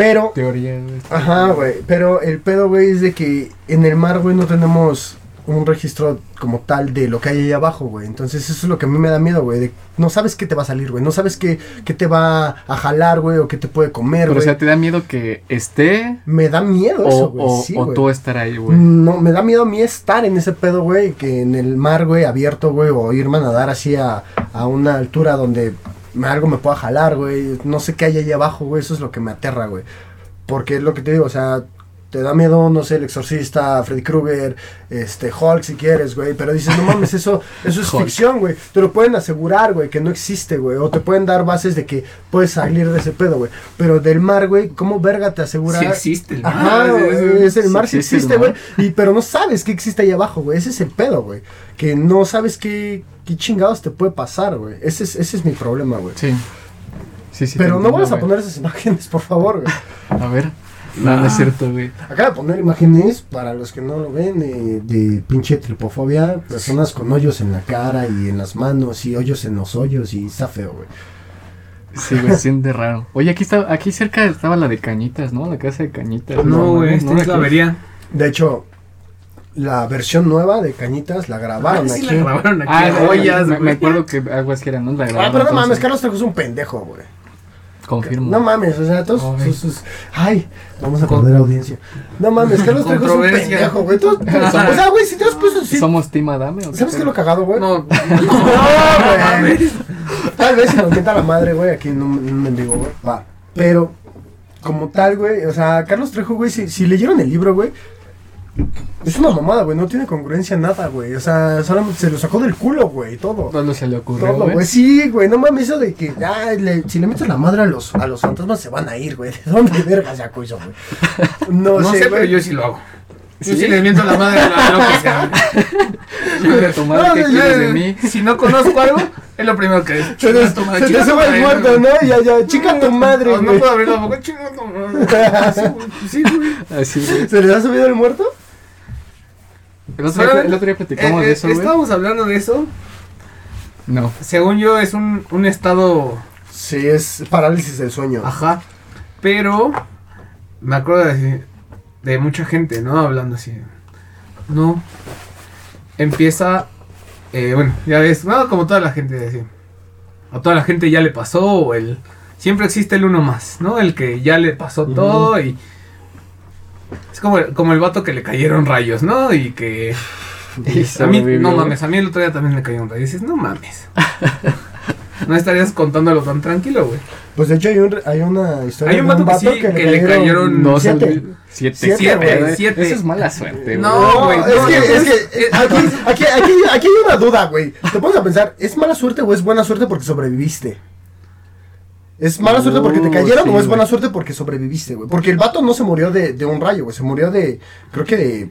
Pero Teoría. güey. Ajá, güey. Pero el pedo, güey, es de que en el mar, güey, no tenemos un registro como tal de lo que hay ahí abajo, güey. Entonces eso es lo que a mí me da miedo, güey. No sabes qué te va a salir, güey. No sabes qué, qué te va a jalar, güey, o qué te puede comer, Pero, o güey. sea, ¿te da miedo que esté Me da miedo o, eso, güey. o, sí, o güey. tú estar ahí, güey? No, me da miedo a mí estar en ese pedo, güey, que en el mar, güey, abierto, güey, o irme a nadar así a, a una altura donde algo me pueda jalar, güey. No sé qué hay ahí abajo, güey. Eso es lo que me aterra, güey. Porque es lo que te digo, o sea, te da miedo, no sé, el exorcista, Freddy Krueger, este, Hulk si quieres, güey. Pero dices, no mames, eso, *laughs* eso es ficción, güey. Te lo pueden asegurar, güey, que no existe, güey. O te pueden dar bases de que puedes salir de ese pedo, güey. Pero del mar, güey, ¿cómo verga te asegura? Sí existe el mar. Ajá, sí. es el mar, sí existe güey. Y pero no sabes qué existe ahí abajo, güey. Ese es el pedo, güey. Que no sabes qué, qué chingados te puede pasar, güey. Ese es, ese es mi problema, güey. Sí. Sí, sí. pero no entiendo, vamos a poner esas imágenes, por favor, güey. A ver. No, no es cierto, güey. Acaba de poner imágenes, para los que no lo ven, de, de pinche tripofobia. Personas con hoyos en la cara y en las manos y hoyos en los hoyos y está feo, güey. Sí, güey, se siente raro. Oye, aquí está, aquí cerca estaba la de Cañitas, ¿no? La casa de Cañitas. No, güey, esta ¿no? es la Aquí. avería. De hecho, la versión nueva de Cañitas la grabaron Ah, sí aquí. la grabaron aquí. Ah, Ollas, me, acuerdo que algo así era, ¿no? La Ah, grabaron, pero no mames, Carlos Trejo es un pendejo, güey. Confirmo. No mames, o sea, todos sus, sus- Ay, vamos a perder audiencia. No mames, Carlos Trejo es un pendejo, güey. Tú- *laughs* O sea, güey, si te has puesto... si- ¿Somos Team Adame o ¿Sabes qué es lo cagado, güey? No, *laughs* No, güey. Tal vez si nos mienta la madre, güey, aquí en un, en un mendigo, güey. Va. Pero, como tal, güey, o sea, Carlos Trejo, güey, si, si leyeron el libro, güey, es una mamada, güey, no tiene congruencia nada, güey. O sea, solamente se lo sacó del culo, güey, todo. Todo se le ocurrió, Todo, güey. Sí, güey, no mames, eso de que ah, le- si le metes la madre a los, a los fantasmas se van a ir, güey. *laughs* ¿De dónde verga sacó eso, güey? No, no sé, sé, pero yo sí lo hago. Yo ¿Sí? sí les miento la madre a lo que sea. Chinga tu madre, No, ¿qué yo- quieres de mí? Si no conozco algo, es lo primero que es. Se tu madre, se te sube el muerto. ¿no? Ya, ya, chica tu madre, No, puedo abrir la boca, chinga tu madre. *laughs* Sí, güey, Sí, güey. Así, güey. ¿Se les ha subido el muerto? El otro, día, el otro día platicamos Eh, de eh, eso. Estábamos hablando de eso. No. Según yo, es un, un estado. Sí, es parálisis del sueño. Ajá. Pero. Me acuerdo de, de mucha gente, ¿no? Hablando así. No. Empieza. eh, bueno, ya ves. No, como toda la gente así. A toda la gente ya le pasó. O el. Siempre existe el uno más, ¿no? El que ya le pasó todo y. Es como, como el vato que le cayeron rayos, ¿no? Y que. *laughs* Y A mí, no mames, a mí el otro día también me cayó un rayo. Y dices, no mames. *laughs* no estarías contándolo tan tranquilo, güey. Pues de hecho hay, un, hay una historia Hay un de vato que sí, que le cayeron No, siete. siete. Siete, Siete, siete. Eso es mala suerte, güey. No, güey, es, no, que, no, es es- que aquí, aquí, aquí, aquí hay una duda, güey. Te pones a pensar, ¿es mala suerte o es buena suerte porque sobreviviste? ¿Es mala suerte porque te Uh, cayeron sí, o es buena güey. suerte porque sobreviviste, güey? Porque el vato no se murió de, de un rayo, güey. Se murió de, creo que de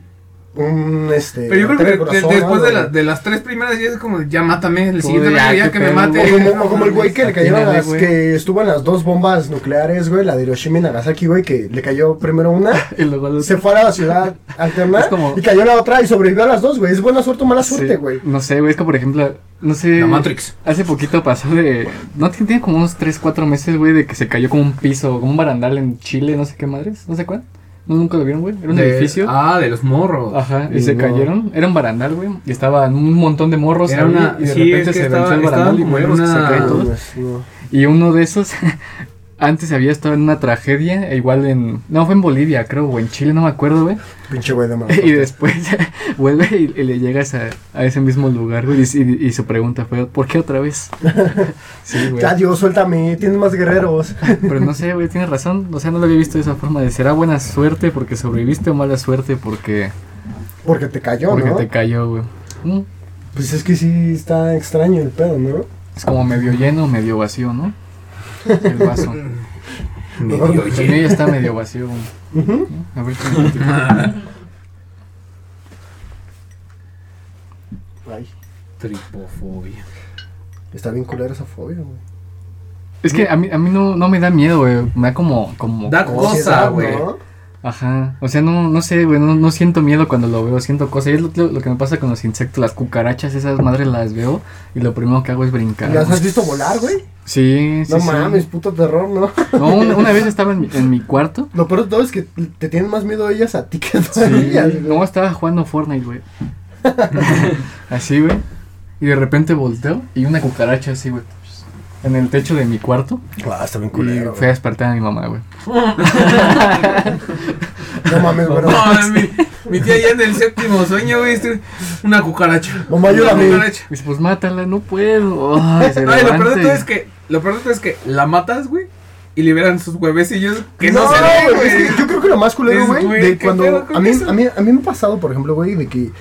un, este... Pero yo creo que al de- corazón, después de, la- de las tres primeras ya es como, ya mátame, el Como siguiente ya, ya que me mate. O como, o como el güey que le cayeron las, güey. que estuvo en las dos bombas nucleares, güey, la de Hiroshima y Nagasaki, güey, que le cayó primero una, *laughs* Y luego se fue a la ciudad alterna como- y cayó la otra y sobrevivió a las dos, güey. Es buena suerte o mala Sí, suerte, güey. No sé, güey, es que por ejemplo, no sé. La Matrix. Hace poquito pasó de. No tiene, como unos 3, 4 meses, güey, de que se cayó como un piso, como un barandal en Chile, no sé qué madres, no sé cuál. ¿No, ¿Nunca lo vieron, güey? Era un De- edificio. Ah, de los morros. Ajá, y Y se no. cayeron. Era un barandal, güey. Y estaban un montón de morros Era ahí, una- y de sí, repente es que se estaba- venció el barandal y morros que se una- caen todos. no. Y uno de esos, *laughs* antes había estado en una tragedia, e igual en. No, fue en Bolivia, creo, o en Chile, no me acuerdo, güey. Pinche güey de *laughs* mala Y después *laughs* vuelve y, y le llegas a, a ese mismo lugar, güey. Y, y- su pregunta fue: ¿por qué otra vez? *laughs* Sí, güey. Ya, Dios, suéltame, tienes más guerreros. Pero no sé, güey, tienes razón. O sea, no lo había visto de esa forma. De será buena suerte porque sobreviviste o mala suerte porque, Porque te cayó, porque ¿no? te cayó, güey. Mm, Pues es que sí está extraño el pedo, ¿no? Es como medio lleno, medio vacío, ¿no? El vaso. medio El está medio vacío. Uh -huh. A ver Ay. Tripofobia. Está bien culera esa fobia, güey. Es que a mí, a mí no, no me da miedo, güey. Me da como, como. Da cosa, güey. Ajá. O sea, no, no sé, güey. No, no siento miedo cuando lo veo. Siento cosas. Y es lo, lo- lo que me pasa con los insectos. Las cucarachas, esas madres las veo. Y lo primero que hago es brincar. ¿Las has visto volar, güey? Sí, sí. No sí. mames, puto terror, ¿no? No, una, una vez estaba en mi, en mi cuarto. Lo peor de todo es que te tienen más miedo ellas a ti que a Sí, ellas. güey. no, estaba jugando Fortnite, güey. *laughs* así, güey. Y de repente volteo y una cucaracha así, güey. En el techo de mi cuarto. Ah, está bien Y culero. fui a despertar a mi mamá, güey. No mames, güey. No, mi, mi tía ya en el séptimo sueño, güey. este- Una cucaracha. Mamá, ayúdame. Una cucaracha. Dice, pues mátala, no puedo. Ay, se Ay, lo peor de todo es que, lo peor de todo es que la matas, güey. Y liberan sus huevecillos que no, no, se ven, güey, es que güey. yo creo que lo más culero, Es, güey, de ¿qué cuando a mí, a mí a mí me ha pasado, por ejemplo, güey, de que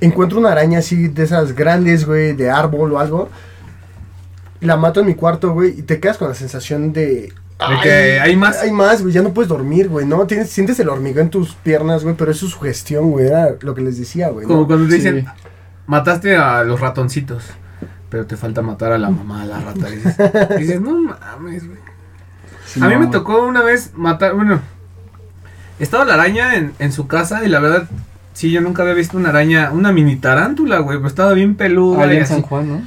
encuentro una araña así de esas grandes, güey, de árbol o algo. Y La mato en mi cuarto, güey, y te quedas con la sensación de De que hay más. Hay más, güey, ya no puedes dormir, güey, ¿no? Tienes, sientes el hormigón en tus piernas, güey, pero es su sugestión, güey, era lo que les decía, güey. ¿no? Como cuando te Sí. dicen, mataste a los ratoncitos. Pero te falta matar a la mamá, a la rata. Dices, *laughs* dices no mames, güey. Sí, a mí no. me tocó una vez matar, bueno, estaba la araña en, en su casa y la verdad, sí, yo nunca había visto una araña, una mini tarántula, güey, pero estaba bien peluda y en así. San Juan, ¿no?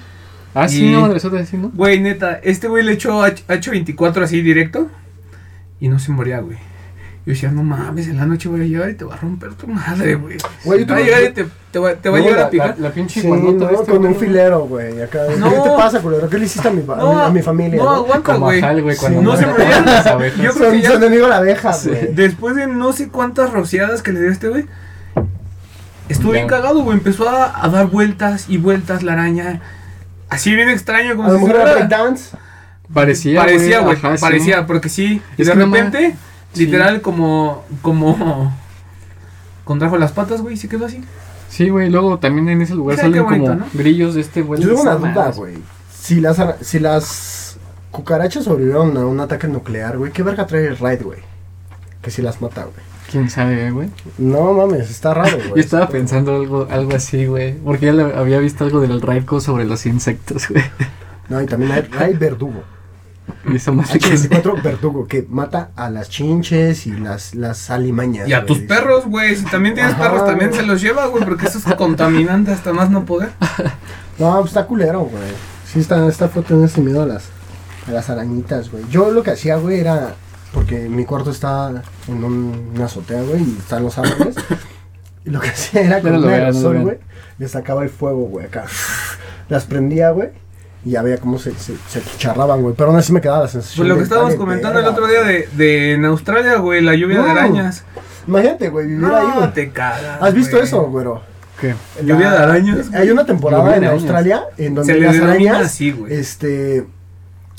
Ah, sí, no, madresota, así, ¿no? Güey, neta, este güey le echó H- H24 así directo y no se moría, güey. Yo decía, no mames, en la noche voy a llegar y te va a romper tu madre, güey. Güey, yo Te va a llegar y te, te va, te va a No, llegar la, a picar. La, la pinche Sí, guanota no, este, con un güey. filero, güey, acá. No. ¿Qué te pasa, culero? ¿Qué le hiciste a mi, a mi- a mi familia? No, no? aguanta, güey. güey, cuando Sí, no se mueren morían. las abejas. Yo creo Son, que ya- son enemigo la abeja, güey. Después de no sé cuántas rociadas que le dio este güey, estuvo Ya. bien cagado, güey. Empezó a, a dar vueltas y vueltas la araña. Así bien extraño, como A si fuera- breakdance. Parecía, Parecía, güey. ajá, sí. Parecía, porque sí. Y Es de repente, sí. literal, como. como. contrajo las patas, güey, y se quedó así. Sí, güey, luego también en ese lugar salen bonito, como ¿no? grillos de este güey. Yo tengo una duda, güey. Si las, si las cucarachas sobrevivieron a un ataque nuclear, güey, ¿qué verga trae el raid, güey? Que si las mata, güey. ¿Quién sabe, güey? No mames, está raro, *laughs* güey. Yo estaba pensando algo, algo así, güey. Porque ya le- había visto algo del Raidco sobre los insectos, güey. No, y también hay raid verdugo. Y eso más que H24 verdugo, que mata a las chinches y las, las alimañas. Y a güey. tus perros, güey. Si también tienes Ajá, perros, también güey. se los lleva, güey, porque eso es contaminante hasta más no poder. *laughs* No, pues está culero, güey. Sí, está, está feo tener ese miedo a las, a las arañitas, güey. Yo lo que hacía, güey, era. Porque mi cuarto está en un- una azotea, güey, y están los árboles. y lo que *laughs* hacía era con no un no aerosol, güey, le sacaba el fuego, güey, acá. Las prendía, güey, y ya veía cómo se, se, se charraban, güey. Pero aún así me quedaba la sensación. Pues lo que estábamos "Vale, comentando el otro día güey". de, de en Australia, güey, la lluvia de No. arañas. Imagínate, güey, vivir No, ahí, güey. te cagas. ¿Has visto eso, güero? ¿Qué? Lluvia de arañas. Hay una temporada en. Australia en donde Se las arañas así, güey. este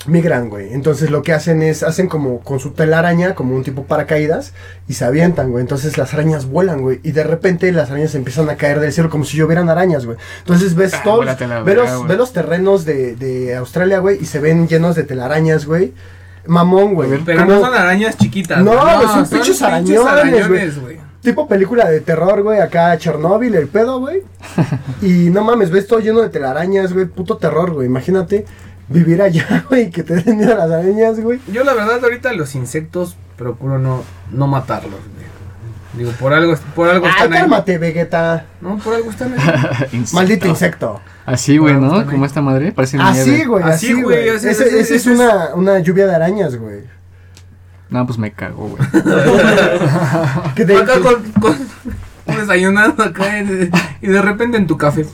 migran, güey. Entonces lo que hacen es hacen como con su telaraña como un tipo paracaídas y se avientan, güey. Entonces las arañas vuelan, güey, y de repente las arañas empiezan a caer del cielo como si llovieran arañas, güey. Entonces ves Ah, todos verga, los, ves los terrenos de, de Australia, güey, y se ven llenos de telarañas, güey. Mamón, güey. Pero Como no son arañas chiquitas. No, güey. güey, son pinches arañones, arañones, güey. Tipo película de terror, güey, acá Chernóbil, el pedo, güey. *laughs* Y no mames, ves todo lleno de telarañas, güey, puto terror, güey. Imagínate vivir allá, *laughs* güey, que te den miedo a las arañas, güey. Yo la verdad ahorita los insectos procuro no, no matarlos, güey. Digo, por algo, por algo Ay, están ahí. cálmate, Vegeta. No, por algo están ahí. *laughs* Insecto. Maldito insecto. Así, güey, ¿no? Como esta madre. Parece Así, güey, Así, güey, ese es una, una lluvia de arañas, güey. No, pues me cago, güey. *laughs* Que te- Acá que- con, con desayunando acá y, y de repente en tu café.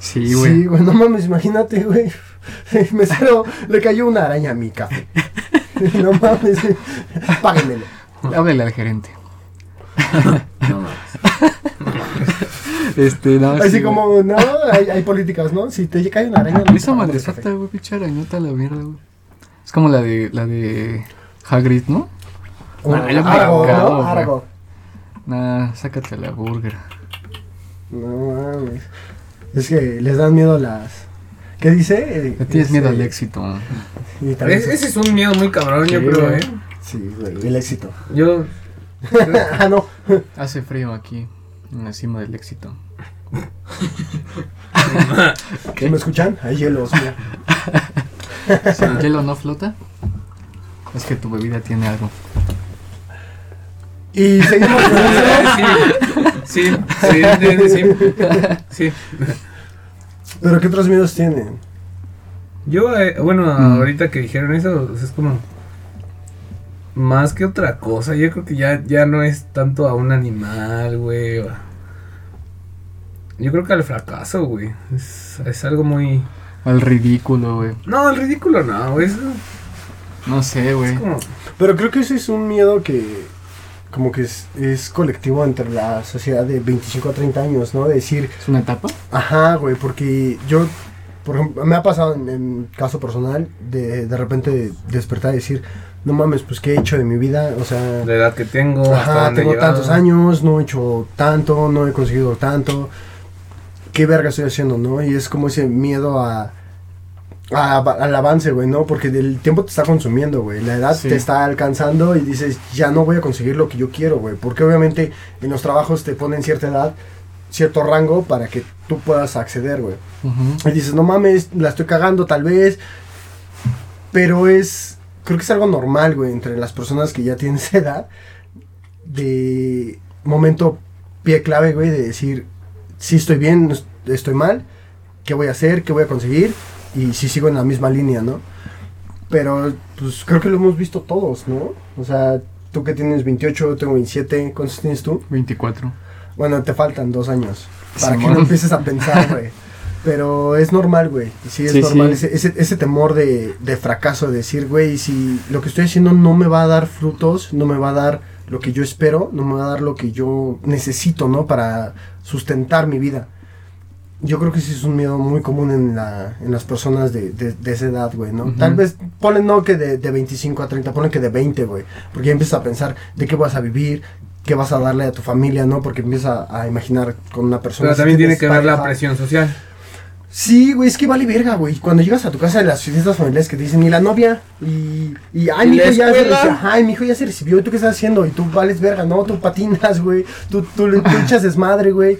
Sí, güey. Sí, güey, no mames, imagínate, güey. *laughs* Me cero, le cayó una araña a mi café. *laughs* No mames, páguenmelo. Háblele al gerente. No *laughs* mames. Este, no. Así sí, güey. como, no, hay, hay políticas, ¿no? Si te cae una araña. no Esa te madre pagas el café. güey, pinche arañota la mierda, güey. Es como la de, la de Hagrid, ¿no? Una- Ah. Aragog. Nah, sácate la burger. No mames. Es que les dan miedo las. ¿Qué dice? Eh, Le tienes miedo este, al éxito. y también ese es un miedo muy cabrón, yo creo, eh. Sí, güey, el éxito. Yo, *laughs* ah, no. Hace frío aquí, en la cima del éxito. *laughs* ¿Me escuchan? Hay hielos, mira. *laughs* Si el hielo no flota, es que tu bebida tiene algo. Y seguimos con eso. Sí, sí, sí, sí, sí, sí. Pero ¿qué otros miedos tienen? Yo, eh, bueno, Mm. ahorita que dijeron eso, es como más que otra cosa. Yo creo que ya, ya no es tanto a un animal, güey. Yo creo que al fracaso, güey. Es, es algo muy... Al ridículo, güey. No, el ridículo no, güey. Es, No sé, güey. es como... Pero creo que ese es un miedo que como que es, es colectivo entre la sociedad de 25 a 30 años, ¿no? De decir, ¿Es una etapa? ajá, güey, porque yo, por ejemplo, me ha pasado en, en caso personal de de repente despertar y decir, no mames, pues qué he hecho de mi vida, o sea, La edad que tengo, hasta Ajá, dónde tengo tantos años, no he hecho tanto, no he conseguido tanto. ¿Qué verga estoy haciendo, no? Y es como ese miedo a, a- al avance, güey, ¿no? Porque el tiempo te está consumiendo, güey. La edad Sí. te está alcanzando y dices, ya no voy a conseguir lo que yo quiero, güey. Porque obviamente en los trabajos te ponen cierta edad, cierto rango para que tú puedas acceder, güey. Y dices, no mames, la estoy cagando tal vez. Pero es. Creo que es algo normal, güey, entre las personas que ya tienen *laughs* esa edad. De momento pie clave, güey, de decir, si estoy bien, estoy mal, qué voy a hacer, qué voy a conseguir. Y si sigo en la misma línea, ¿no? Pero, pues creo que lo hemos visto todos, ¿no? O sea, tú que tienes 28, yo tengo 27, ¿cuántos tienes tú? 24. Bueno, te faltan dos años para que no empieces a pensar, güey. Pero es normal, güey. Sí, es Sí, normal. sí. Ese, ese, ese temor de, de fracaso, de decir, güey, si lo que estoy haciendo no me va a dar frutos, no me va a dar lo que yo espero, no me va a dar lo que yo necesito, ¿no? Para sustentar mi vida. Yo creo que sí es un miedo muy común en, la, en las personas de, de, de esa edad, güey, ¿no? Tal vez, ponle no que de, de 25 a 30, ponle que de 20, güey. Porque ya empiezas a pensar de qué vas a vivir, qué vas a darle a tu familia, ¿no? Porque empiezas a, a imaginar con una persona. Pero también tiene que ver la presión social. Sí, güey, es que vale verga, güey. Cuando llegas a tu casa de las fiestas familiares que te dicen, y la novia, y, y ay, ¿Y mi hijo ya se recibió, ay, mi hijo ya se recibió, ¿y tú qué estás haciendo? Y tú vales verga, no, tú patinas, güey. Tú, tú, le- tú echas desmadre, güey.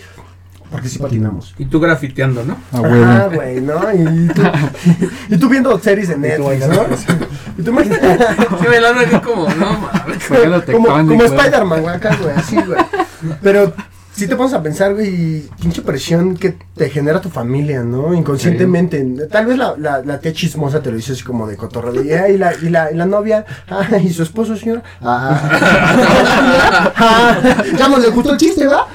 Porque sí patinamos. Y tú grafiteando, ¿no? A Ajá, huevo. güey, ¿no? Y tú, y tú viendo series de Netflix, ¿no? Y tú imaginas, Sí, bailando así como, no mames. Como, como. Spider-Man, güey, acá, güey, así, güey. Pero si te pones a pensar, güey, pinche presión que te genera tu familia, ¿no? Inconscientemente. Tal vez la, la, la tía chismosa te lo dice así como de cotorreo. de, "Ah, y, la, y, la, y la novia, ah, y su esposo, señor. Ah, *laughs* ah, ya no le gustó el chiste, ¿va?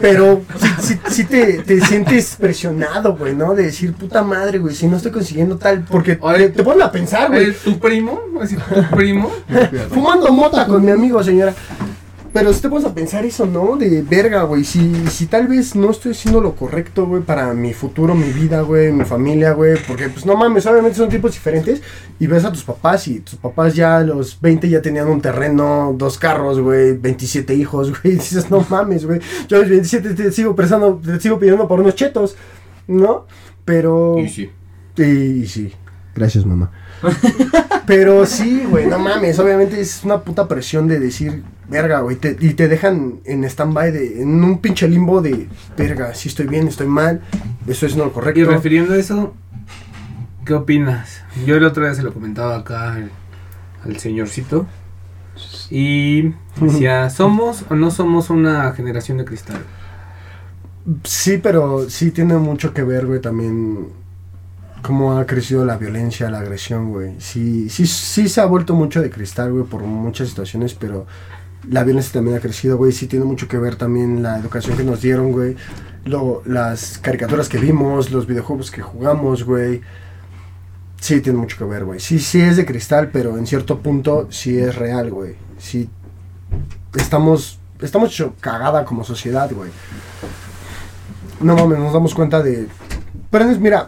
Pero si, si, te, te sientes presionado, güey, ¿no? De decir, puta madre, güey, si no estoy consiguiendo tal. Porque Oye, te, ponen a pensar, güey. ¿Tu primo? Así, ¿Tu primo? *laughs* Fumando mota con mi amigo, señora. Pero si te pones a pensar eso, ¿no? De verga, güey. Si, si tal vez no estoy haciendo lo correcto, güey, para mi futuro, mi vida, güey, mi familia, güey. Porque, pues, no mames, obviamente son tipos diferentes. Y ves a tus papás y tus papás ya a los 20 ya tenían un terreno, dos carros, güey, 27 hijos, *laughs* güey. Y dices, no mames, güey. Yo a los 27 te sigo prestando, te sigo pidiendo por unos chetos, ¿no? Pero... Y sí. Y sí. Gracias, mamá. *laughs* Pero sí, güey, no mames. Obviamente es una puta presión de decir, verga, güey. te- y te dejan en stand-by, de, en un pinche limbo de, verga, si estoy bien, estoy mal. Eso es no lo correcto. Y refiriendo a eso, ¿qué opinas? Yo el otro día se lo comentaba acá al, al señorcito. Y decía, *laughs* ¿somos o no somos una generación de cristal? Sí, pero sí tiene mucho que ver, güey, también cómo ha crecido la violencia, la agresión, güey. Sí, sí, sí se ha vuelto mucho de cristal, güey, por muchas situaciones, pero la violencia también ha crecido, güey. Sí tiene mucho que ver también la educación que nos dieron, güey. Lo, las caricaturas que vimos, los videojuegos que jugamos, güey. Sí tiene mucho que ver, güey. Sí, sí es de cristal, pero en cierto punto sí es real, güey. Sí estamos, estamos cagada como sociedad, güey. No mames, nos damos cuenta de... Pero mira,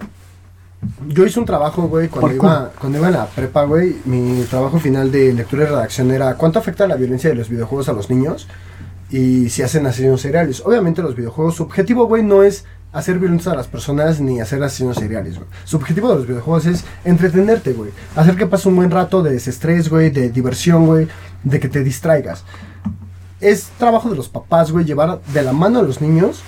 yo hice un trabajo, güey, cuando iba, cuando iba en la prepa, güey. Mi trabajo final de lectura y redacción era ¿cuánto afecta la violencia de los videojuegos a los niños? Y si hacen asesinos seriales. Obviamente los videojuegos, su objetivo, güey, no es hacer violencia a las personas ni hacer asesinos seriales, güey. Su objetivo de los videojuegos es entretenerte, güey. Hacer que pases un buen rato de desestrés, güey, de diversión, güey, de que te distraigas. Es trabajo de los papás, güey, llevar de la mano a los niños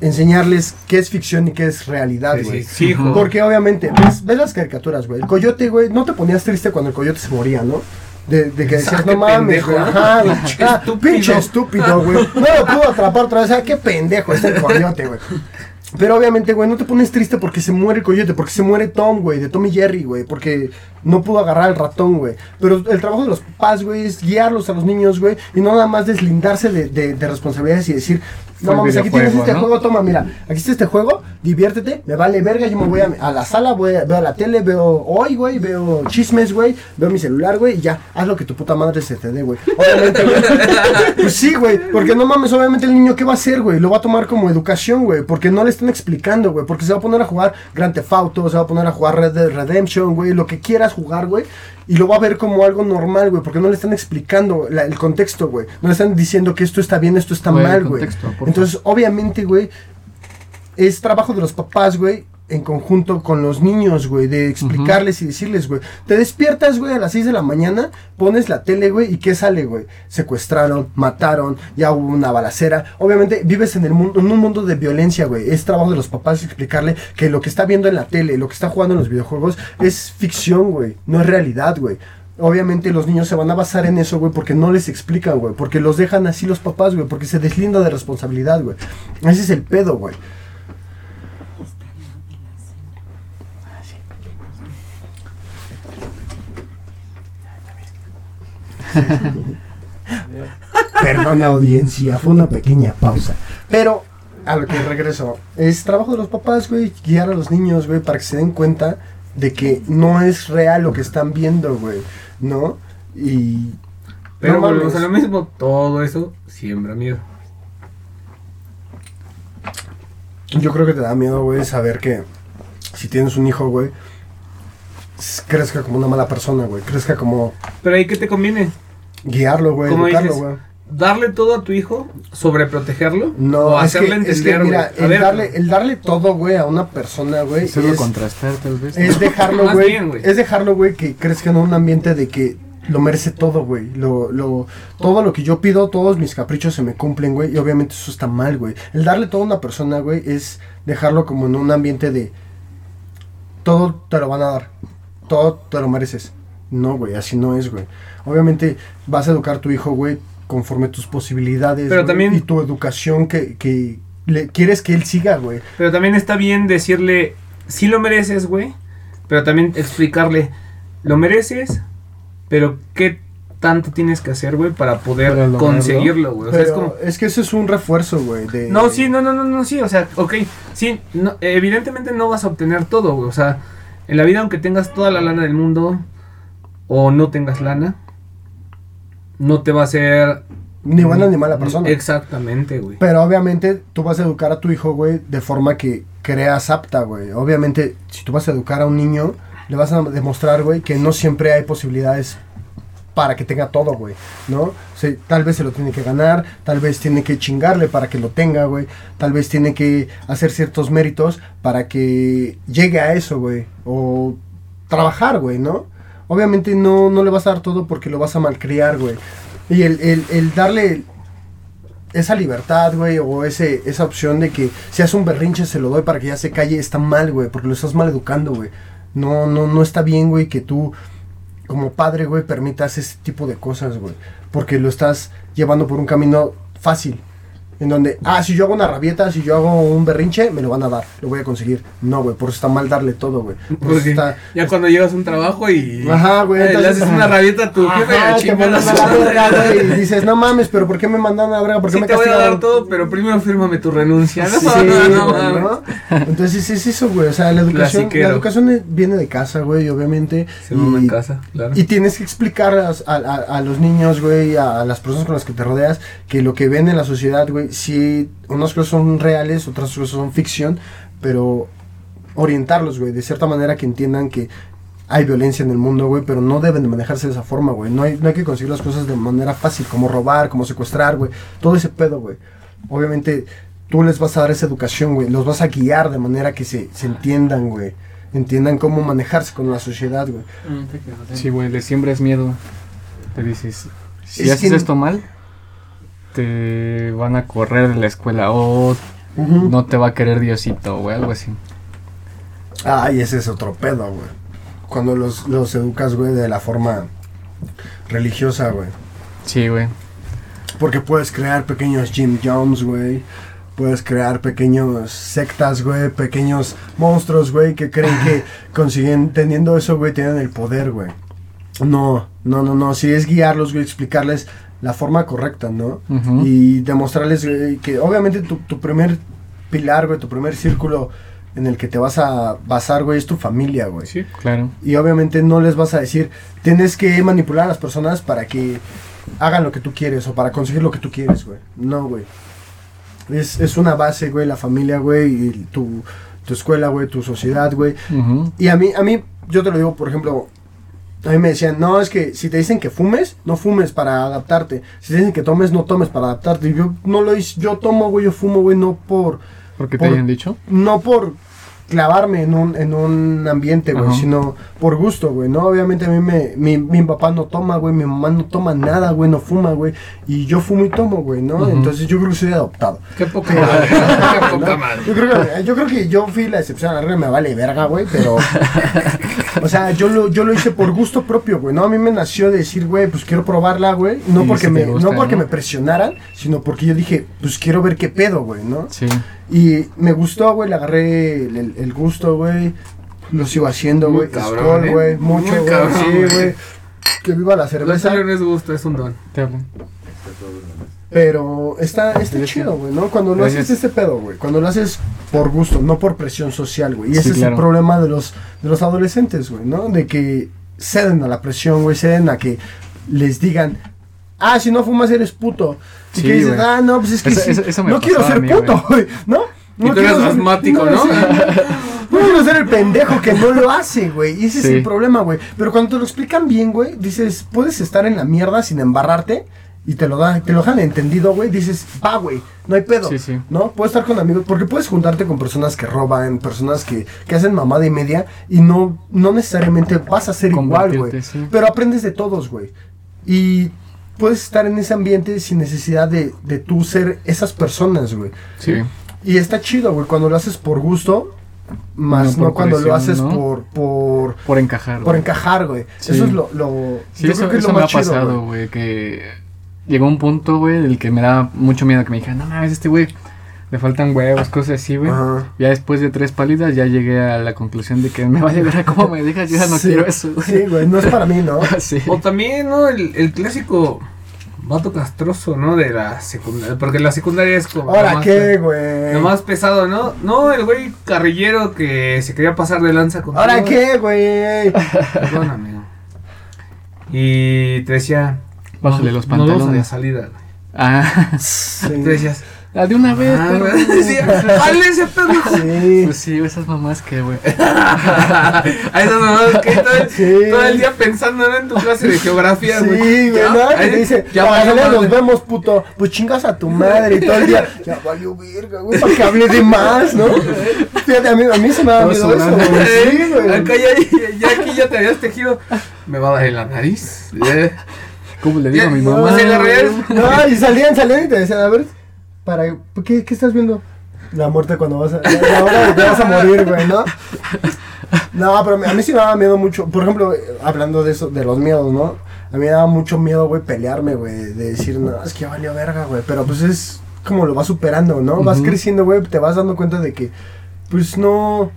enseñarles qué es ficción y qué es realidad, güey. sí, sí. Porque obviamente, ves, ves las caricaturas, güey. El coyote, güey, no te ponías triste cuando el coyote se moría, ¿no? De, de que decías, no mames, güey. Ajá, *laughs* Estúpido. pinche estúpido, güey. No lo pudo atrapar otra vez. Ah, qué pendejo este coyote, güey. Pero obviamente, güey, no te pones triste porque se muere el coyote, porque se muere Tom, güey, de Tom y Jerry, güey, porque no pudo agarrar al ratón, güey. Pero el trabajo de los papás, güey, es guiarlos a los niños, güey, y no nada más deslindarse de, de- de responsabilidades y decir, no mames, aquí tienes este ¿no? juego, toma, mira, aquí está este juego, diviértete, me vale verga, yo me voy a, a la sala, voy a, veo la tele, veo hoy, güey, veo chismes, güey, veo mi celular, güey, y ya, haz lo que tu puta madre se te dé, güey. Obviamente, güey. *laughs* Pues sí, güey, porque no mames, obviamente el niño, ¿qué va a hacer, güey? Lo va a tomar como educación, güey, porque no le están explicando, güey, porque se va a poner a jugar Grand Theft Auto, se va a poner a jugar Red Dead Redemption, güey, lo que quieras jugar, güey. Y lo va a ver como algo normal, güey, porque no le están explicando la- el contexto, güey. No le están diciendo que esto está bien, esto está mal, güey. Entonces, obviamente, güey, es trabajo de los papás, güey, en conjunto con los niños, güey, de explicarles y decirles, güey, te despiertas, güey, a las 6 de la mañana, pones la tele, güey, y ¿qué sale, güey? Secuestraron, mataron, ya hubo una balacera. Obviamente, vives en, el mundo, en un mundo de violencia, güey. Es trabajo de los papás explicarle que lo que está viendo en la tele, lo que está jugando en los videojuegos, es ficción, güey, no es realidad, güey. Obviamente los niños se van a basar en eso, güey, porque no les explican, güey, porque los dejan así los papás, güey, porque se deslinda de responsabilidad, güey. Ese es el pedo, güey. *laughs* Perdón, audiencia, fue una pequeña pausa. Pero, a lo que regreso, es trabajo de los papás, güey, guiar a los niños, güey, para que se den cuenta de que no es real lo que están viendo, güey, ¿no? Y... Pero no volvemos a lo mismo. Todo eso siembra miedo. Yo creo que te da miedo, güey, saber que si tienes un hijo, güey, crezca como una mala persona, güey, crezca como Pero ahí, ¿qué te conviene? guiarlo, güey, educarlo, dices, güey. ¿Darle todo a tu hijo? ¿Sobreprotegerlo? No, o es que, hacerle es que, entender, mira, el ver, darle, el darle todo, güey, a una persona, güey, es, contrastar, tal vez. es dejarlo, *laughs* güey. es dejarlo, güey, que crezca en un ambiente de que lo merece todo, güey, lo, lo, todo lo que yo pido, todos mis caprichos se me cumplen, güey, y obviamente eso está mal, güey. El darle todo a una persona, güey, es dejarlo como en un ambiente de todo te lo van a dar, todo te lo mereces. No, güey, así no es, güey. Obviamente vas a educar a tu hijo, güey, conforme tus posibilidades Pero güey, también- y tu educación que, que le quieres que él siga, güey. Pero también está bien decirle, sí lo mereces, güey. Pero también explicarle, lo mereces, pero qué tanto tienes que hacer, güey, para poder Para conseguirlo, güey. O sea, es como... es que eso es un refuerzo, güey. de- No, sí, no, no, no, no, sí, o sea, ok, sí, no, evidentemente no vas a obtener todo, güey, o sea, en la vida aunque tengas toda la lana del mundo o no tengas lana, no te va a hacer... Ni buena ni mala persona. Exactamente, güey. Pero obviamente tú vas a educar a tu hijo, güey, de forma que creas apta, güey. Obviamente, si tú vas a educar a un niño, le vas a demostrar, güey, que no siempre hay posibilidades para que tenga todo, güey, ¿no? O sea, tal vez se lo tiene que ganar, tal vez tiene que chingarle para que lo tenga, güey, tal vez tiene que hacer ciertos méritos para que llegue a eso, güey, o trabajar, güey, ¿no? Obviamente no, no le vas a dar todo porque lo vas a malcriar, güey. Y el, el, el darle esa libertad, güey, o ese, esa opción de que si hace un berrinche se lo doy para que ya se calle, está mal, güey, porque lo estás mal educando, güey. No, no, no está bien, güey, que tú, como padre, güey, permitas ese tipo de cosas, güey. Porque lo estás llevando por un camino fácil. En donde, ah, si yo hago una rabieta, si yo hago un berrinche, me lo van a dar, lo voy a conseguir. No, güey, por eso está mal darle todo, güey. Por eso Porque está... ya cuando llegas a un trabajo y Ajá, güey, eh, le haces una rabieta a tu jefe te a la *laughs* verga, madre. güey, y dices, no mames, pero ¿por qué me mandan a la verga? ¿Por qué Sí me te voy a dar todo, pero primero fírmame tu renuncia. No, Sí, *laughs* no, no. ¿no? Entonces es eso, güey. O sea, la educación, Clasiquero. la educación viene de casa, güey, obviamente. Se y, en casa, claro. y tienes que explicar a, a- a- a los niños, güey, a las personas con las que te rodeas, que lo que ven en la sociedad, güey, sí, unas cosas son reales, otras cosas son ficción, pero orientarlos, güey, de cierta manera que entiendan que hay violencia en el mundo, güey, pero no deben de manejarse de esa forma, güey. No hay, no hay que conseguir las cosas de manera fácil, como robar, como secuestrar, güey. Todo ese pedo, güey. Obviamente, tú les vas a dar esa educación, güey. Los vas a guiar de manera que se, se entiendan, güey. Entiendan cómo manejarse con la sociedad, güey. Sí, güey, le siembras miedo. Te dices, si Es haces que- esto mal, te van a correr de la escuela o no te va a querer Diosito, güey, algo así. Ay, ese es otro pedo, güey. Cuando los, los educas, güey, de la forma religiosa, güey. Sí, güey. Porque puedes crear pequeños Jim Jones, güey. Puedes crear pequeños sectas, güey. Pequeños monstruos, güey, que creen que *laughs* consiguen, teniendo eso, güey, tienen el poder, güey. No, no, no, no. Si es guiarlos, güey, explicarles la forma correcta, ¿no? Y demostrarles, güey, que obviamente tu, tu primer pilar, güey, tu primer círculo en el que te vas a basar, güey, es tu familia, güey. Sí, claro. Y obviamente no les vas a decir, tienes que manipular a las personas para que hagan lo que tú quieres o para conseguir lo que tú quieres, güey. No, güey. Es, es una base, güey, la familia, güey, y tu, tu escuela, güey, tu sociedad, güey. Y a mí, a mí, yo te lo digo, por ejemplo, a mí me decían, no, es que si te dicen que fumes, no fumes para adaptarte. Si te dicen que tomes, no tomes para adaptarte. Y yo no lo hice, yo tomo, güey, yo fumo, güey, no por, Porque te Por- hayan dicho. no por clavarme en un, en un ambiente, güey, sino por gusto, güey, ¿no? Obviamente a mí me, mi, mi papá no toma, güey, mi mamá no toma nada, güey, no fuma, güey, y yo fumo y tomo, güey, ¿no? Entonces yo creo que soy adoptado. Qué poca madre. *laughs* Qué poca madre. Yo creo, que, yo creo que yo fui la excepción, a la regla me vale verga, güey, pero... *laughs* o sea, yo lo, yo lo hice por gusto propio, güey, ¿no? A mí me nació de decir, güey, pues quiero probarla, güey, no porque, me, gusta, no porque ¿no? me presionaran, sino porque yo dije, pues quiero ver qué pedo, güey, ¿no? Sí. Y me gustó, güey, le agarré el, el- el gusto, güey. Lo sigo haciendo, güey. cabrón, ¿eh? güey. Mucho, Muy güey. Sí, güey. Que viva la cerveza. suyo no es gusto, es un don. Te hablan. Pero está, está chido, güey, ¿no? Cuando lo haces este pedo, güey. Cuando lo haces por gusto, no por presión social, güey. Y ese Sí, es el problema de los, de los adolescentes, güey, ¿no? De que ceden a la presión, güey. Ceden a que les digan, ah, si no fumas eres puto. Y Sí, que dices, ah, no, pues es que Eso- sí, eso- eso me no quiero ser mí, puto, *laughs* güey, ¿no? Y tú quiero eres asmático, ¿no? No quiero *laughs* ser el pendejo que no lo hace, güey. Y ese es el problema, güey. Pero cuando te lo explican bien, güey, dices, puedes estar en la mierda sin embarrarte. Y te lo dan, te lo dejan entendido, güey. Dices, va, güey, no hay pedo. Sí, sí. ¿No? Puedes estar con amigos. Porque puedes juntarte con personas que roban, personas que, que hacen mamada y media. Y no, no necesariamente vas a ser igual, güey. Sí. Pero aprendes de todos, güey. Y puedes estar en ese ambiente sin necesidad de, de tú ser esas personas, güey. Sí. Y está chido, güey, cuando lo haces por gusto, más No cuando lo haces ¿no? por, por, Por encajar. por güey. encajar, güey. Sí. Eso es lo, lo Sí, yo eso, creo que es lo me ha más chido, pasado, güey, que llegó un punto, güey, del que me daba mucho miedo que me dijeran, no mames, este güey, le faltan huevos, cosas así, güey. Ajá. Ya después de tres pálidas ya llegué a la conclusión de que me vale ver cómo me dejas, yo ya no Sí, quiero eso, güey. Sí, güey, no es para mí, ¿no? *laughs* Sí. O también, ¿no? El, el clásico vato castroso, ¿no? De la secundaria. Porque la secundaria es como. Ahora, ¿qué, güey? Lo más pesado, ¿no? No, el güey carrillero que se quería pasar de lanza con ¿Ahora qué, güey? Perdón, amigo. Y te decía. Bájale los nos vemos a la pantalones. salida, güey. Ah, *laughs* Sí. Decías. ah, de una vez, Ah, güey, decía, "Jale ese pendejo". Sí. Pues sí, esas mamás que, güey. *laughs* Ahí esas mamadas que todo, el- Sí. todo el día pensando en tu clase de geografía, Sí, güey. güey, Ya, ¿no? Ahí- te dice, ya valió madre. nos vemos, puto. Pues chingas a tu madre y todo el día. Ya valió verga, güey, para que hable de más, ¿no? Fíjate, a mí, a mí se me da Todo miedo eso, güey. Sí, Eh, güey. Acá ya, ya aquí ya te habías tejido. Me va a dar en la nariz. ¿Cómo le digo a mi mamá? *laughs* no, y salían, salían y te decían, a ver, para, ¿qué, qué estás viendo? La muerte cuando vas a, la, la hora de que vas a morir, güey, ¿no? No, pero a mí sí me daba miedo mucho, por ejemplo, eh, hablando de eso, de los miedos, ¿no? A mí me daba mucho miedo, güey, pelearme, güey, de decir, no, es que ya valió verga, güey, pero pues es como lo vas superando, ¿no? Vas creciendo, güey, te vas dando cuenta de que, pues no,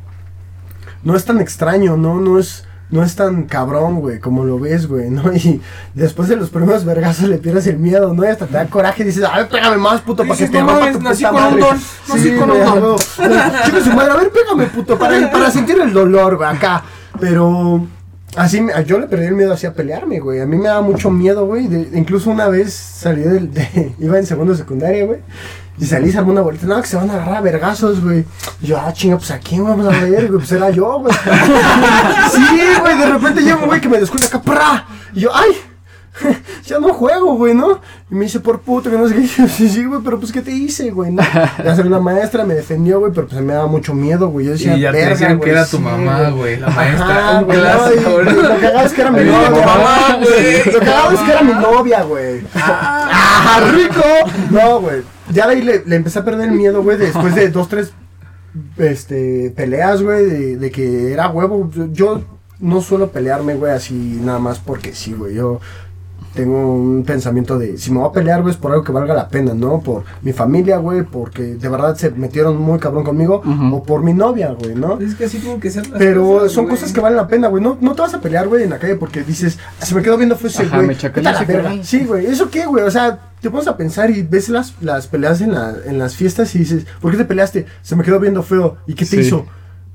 no es tan extraño, ¿no? No es, no es tan cabrón, güey, como lo ves, güey, ¿no? Y después de los primeros vergazos le pierdes el miedo, ¿no? Y hasta te da coraje y dices, a ver, pégame más, puto, para que te "No rompa tu nací con un madre". don, nací con un don. su madre, a ver, pégame, puto, para, para sentir el dolor, güey, acá. Pero así, yo le perdí el miedo así a pelearme, güey. A mí me daba mucho miedo, güey. incluso una vez salí del, de, iba en segundo secundaria, güey. Y salí, se armó una vuelta, no, que se van a agarrar a vergazos, güey. Y yo, ah, chinga, pues a quién vamos a ver, güey, pues era yo, güey. *laughs* sí, güey, de repente llega un güey que me descuida acá, ¡pra! Y yo, ay, *laughs* ya no juego, güey, ¿no? Y me dice, por puto, que no sé qué. *laughs* Yo, sí, sí, güey, pero pues, ¿qué te hice, güey? ¿no? Ya salió una maestra, me defendió, güey, pero pues me daba mucho miedo, güey. Yo decía, Y ya te "Verga, decían que era tu mamá, güey, la maestra. Ajá, güey. Lo cagado es que era mi novia. mamá, güey. Lo cagado es que era mi novia, güey. ¡Ah, rico! No, güey. Ya de ahí le, empecé a perder el miedo, güey, después de dos, tres este, peleas, güey, de, de que era huevo. Yo no suelo pelearme, güey, así nada más porque sí, güey. Yo tengo un pensamiento de si me voy a pelear, güey, es por algo que valga la pena, ¿no? Por mi familia, güey, porque de verdad se metieron muy cabrón conmigo, o por mi novia, güey, ¿no? Es que así tienen que ser las Pero son güey. cosas que valen la pena, güey. No, no te vas a pelear, güey, en la calle porque dices, "Ah, se me quedó viendo fue ese güey. me chacaleó vete a la ese verga". cabrón. Sí, güey. ¿Eso qué, güey? O sea, te pones a pensar y ves las, las peleas en, la, en las fiestas y dices, ¿por qué te peleaste? Se me quedó viendo feo. ¿Y qué te Sí. hizo?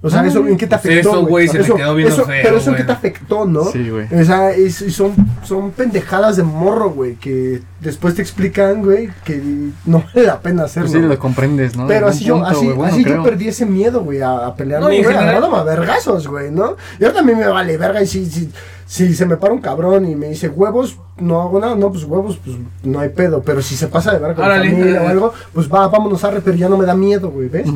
O sea, Ah, eso, ¿en qué te afectó? eso, güey, se me quedó viendo eso- feo, Pero eso, ¿en qué te afectó, no? Sí, güey. O sea, es- y son, son pendejadas de morro, güey, que después te explican, güey, que no vale la pena hacerlo. Pues sí, güey. lo comprendes, ¿no? Pero así yo, así, güey, bueno, así yo perdí ese miedo, güey, a, a pelear, No, güey, general- a vergazos, güey, ¿no? Y ahora también me vale verga y si, si, si se me para un cabrón y me dice huevos, no hago nada, no, pues huevos, pues no hay pedo, pero si se pasa de verga con familia o algo, pues va, vámonos a re, pero ya no me da miedo, güey, ¿ves?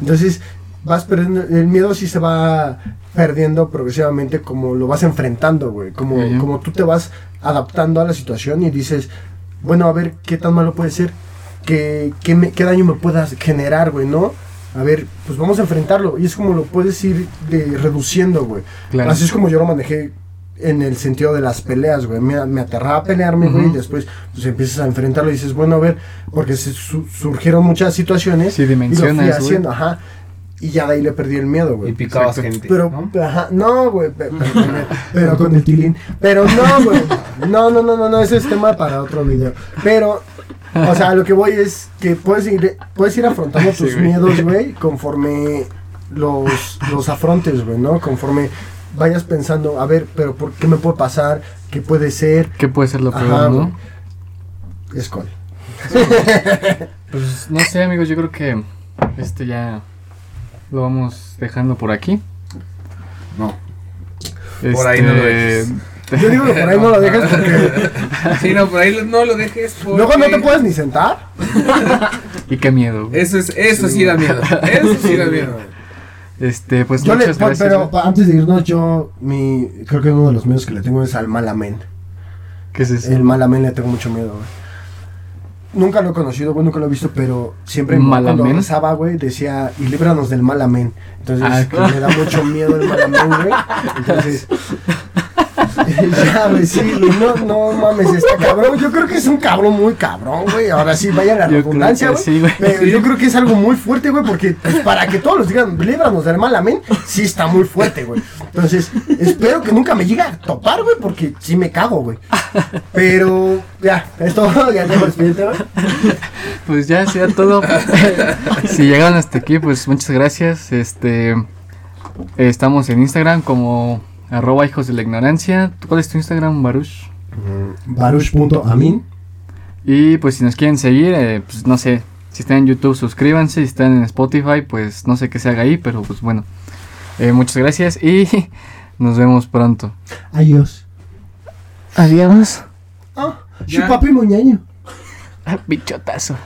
Entonces, vas perdiendo, el miedo sí se va perdiendo progresivamente como lo vas enfrentando, güey, como, Ujú. como tú te vas adaptando a la situación y dices, bueno, a ver, ¿qué tan malo puede ser? ¿Qué, qué, me- qué daño me puedas generar, güey, no? A ver, pues vamos a enfrentarlo. Y es como lo puedes ir de, reduciendo, güey. Claro. Así es como yo lo manejé en el sentido de las peleas, güey. Me, me aterraba a pelearme, güey, Ujú. y después pues empiezas a enfrentarlo y dices, bueno, a ver, porque se su- surgieron muchas situaciones. Sí, y lo fui haciendo, ajá. Y ya de ahí le perdí el miedo, Y güey. picabas Exacto. gente. Pero, ¿no? ajá, no, güey, pe- pe- pe- *laughs* pero con el tilín. Pero no, güey. No, no, no, no, no, ese es tema para otro video. Pero, o sea, lo que voy es que puedes ir, puedes ir afrontando *laughs* tus miedos, güey, conforme los, los afrontes, güey, ¿no? Conforme vayas pensando, a ver, pero ¿por qué me puede pasar? ¿Qué puede ser? ¿Qué puede ser lo peor, Ajá, no? güey. Es. *laughs* Pues no sé, amigos, yo creo que este ya lo vamos dejando por aquí. No. Por ahí no lo dejes. Yo digo que por ahí no lo dejes porque Sí, no, por ahí no lo dejes. *laughs* Porque... luego no te puedes ni sentar. *laughs* Y qué miedo. güey. Eso, es, eso sí da miedo. *laughs* Eso sí da miedo. Este, pues Yo le, muchas gracias. pero güey. antes de irnos, yo, mi, creo que uno de los miedos que le tengo es al mal amén. ¿Qué es eso? El mal amén le tengo mucho miedo, güey. Nunca lo he conocido, güey, nunca lo he visto, pero siempre ¿Mal cuando rezaba, güey, decía, y líbranos del mal amén. Entonces, Ah, me da mucho miedo el mal amén, güey. *laughs* Entonces, *laughs* ya, güey, sí, güey, no, no mames, está cabrón. Yo creo que es un cabrón muy cabrón, güey. Ahora sí, vaya la redundancia, güey. sí, yo creo que es algo muy fuerte, güey, porque pues, para que todos los digan, líbranos del mal amén, sí está muy fuerte, güey. Entonces, espero que nunca me llegue a topar, güey, porque sí me cago, güey. Pero, ya, es todo, *laughs* ya tengo el siguiente, güey. Pues ya sea todo. *laughs* si llegaron hasta aquí, pues muchas gracias. Este estamos en Instagram como arroba hijos de la ignorancia. ¿Cuál es tu Instagram, Baruch? Baruch.amin. Y pues si nos quieren seguir, eh, pues no sé, si están en YouTube suscríbanse, si están en Spotify, pues no sé qué se haga ahí, pero pues bueno. Eh, muchas gracias y *laughs* nos vemos pronto. Adiós. Adiós. Ah, Ya. chupapi moñaño. Bichotazo.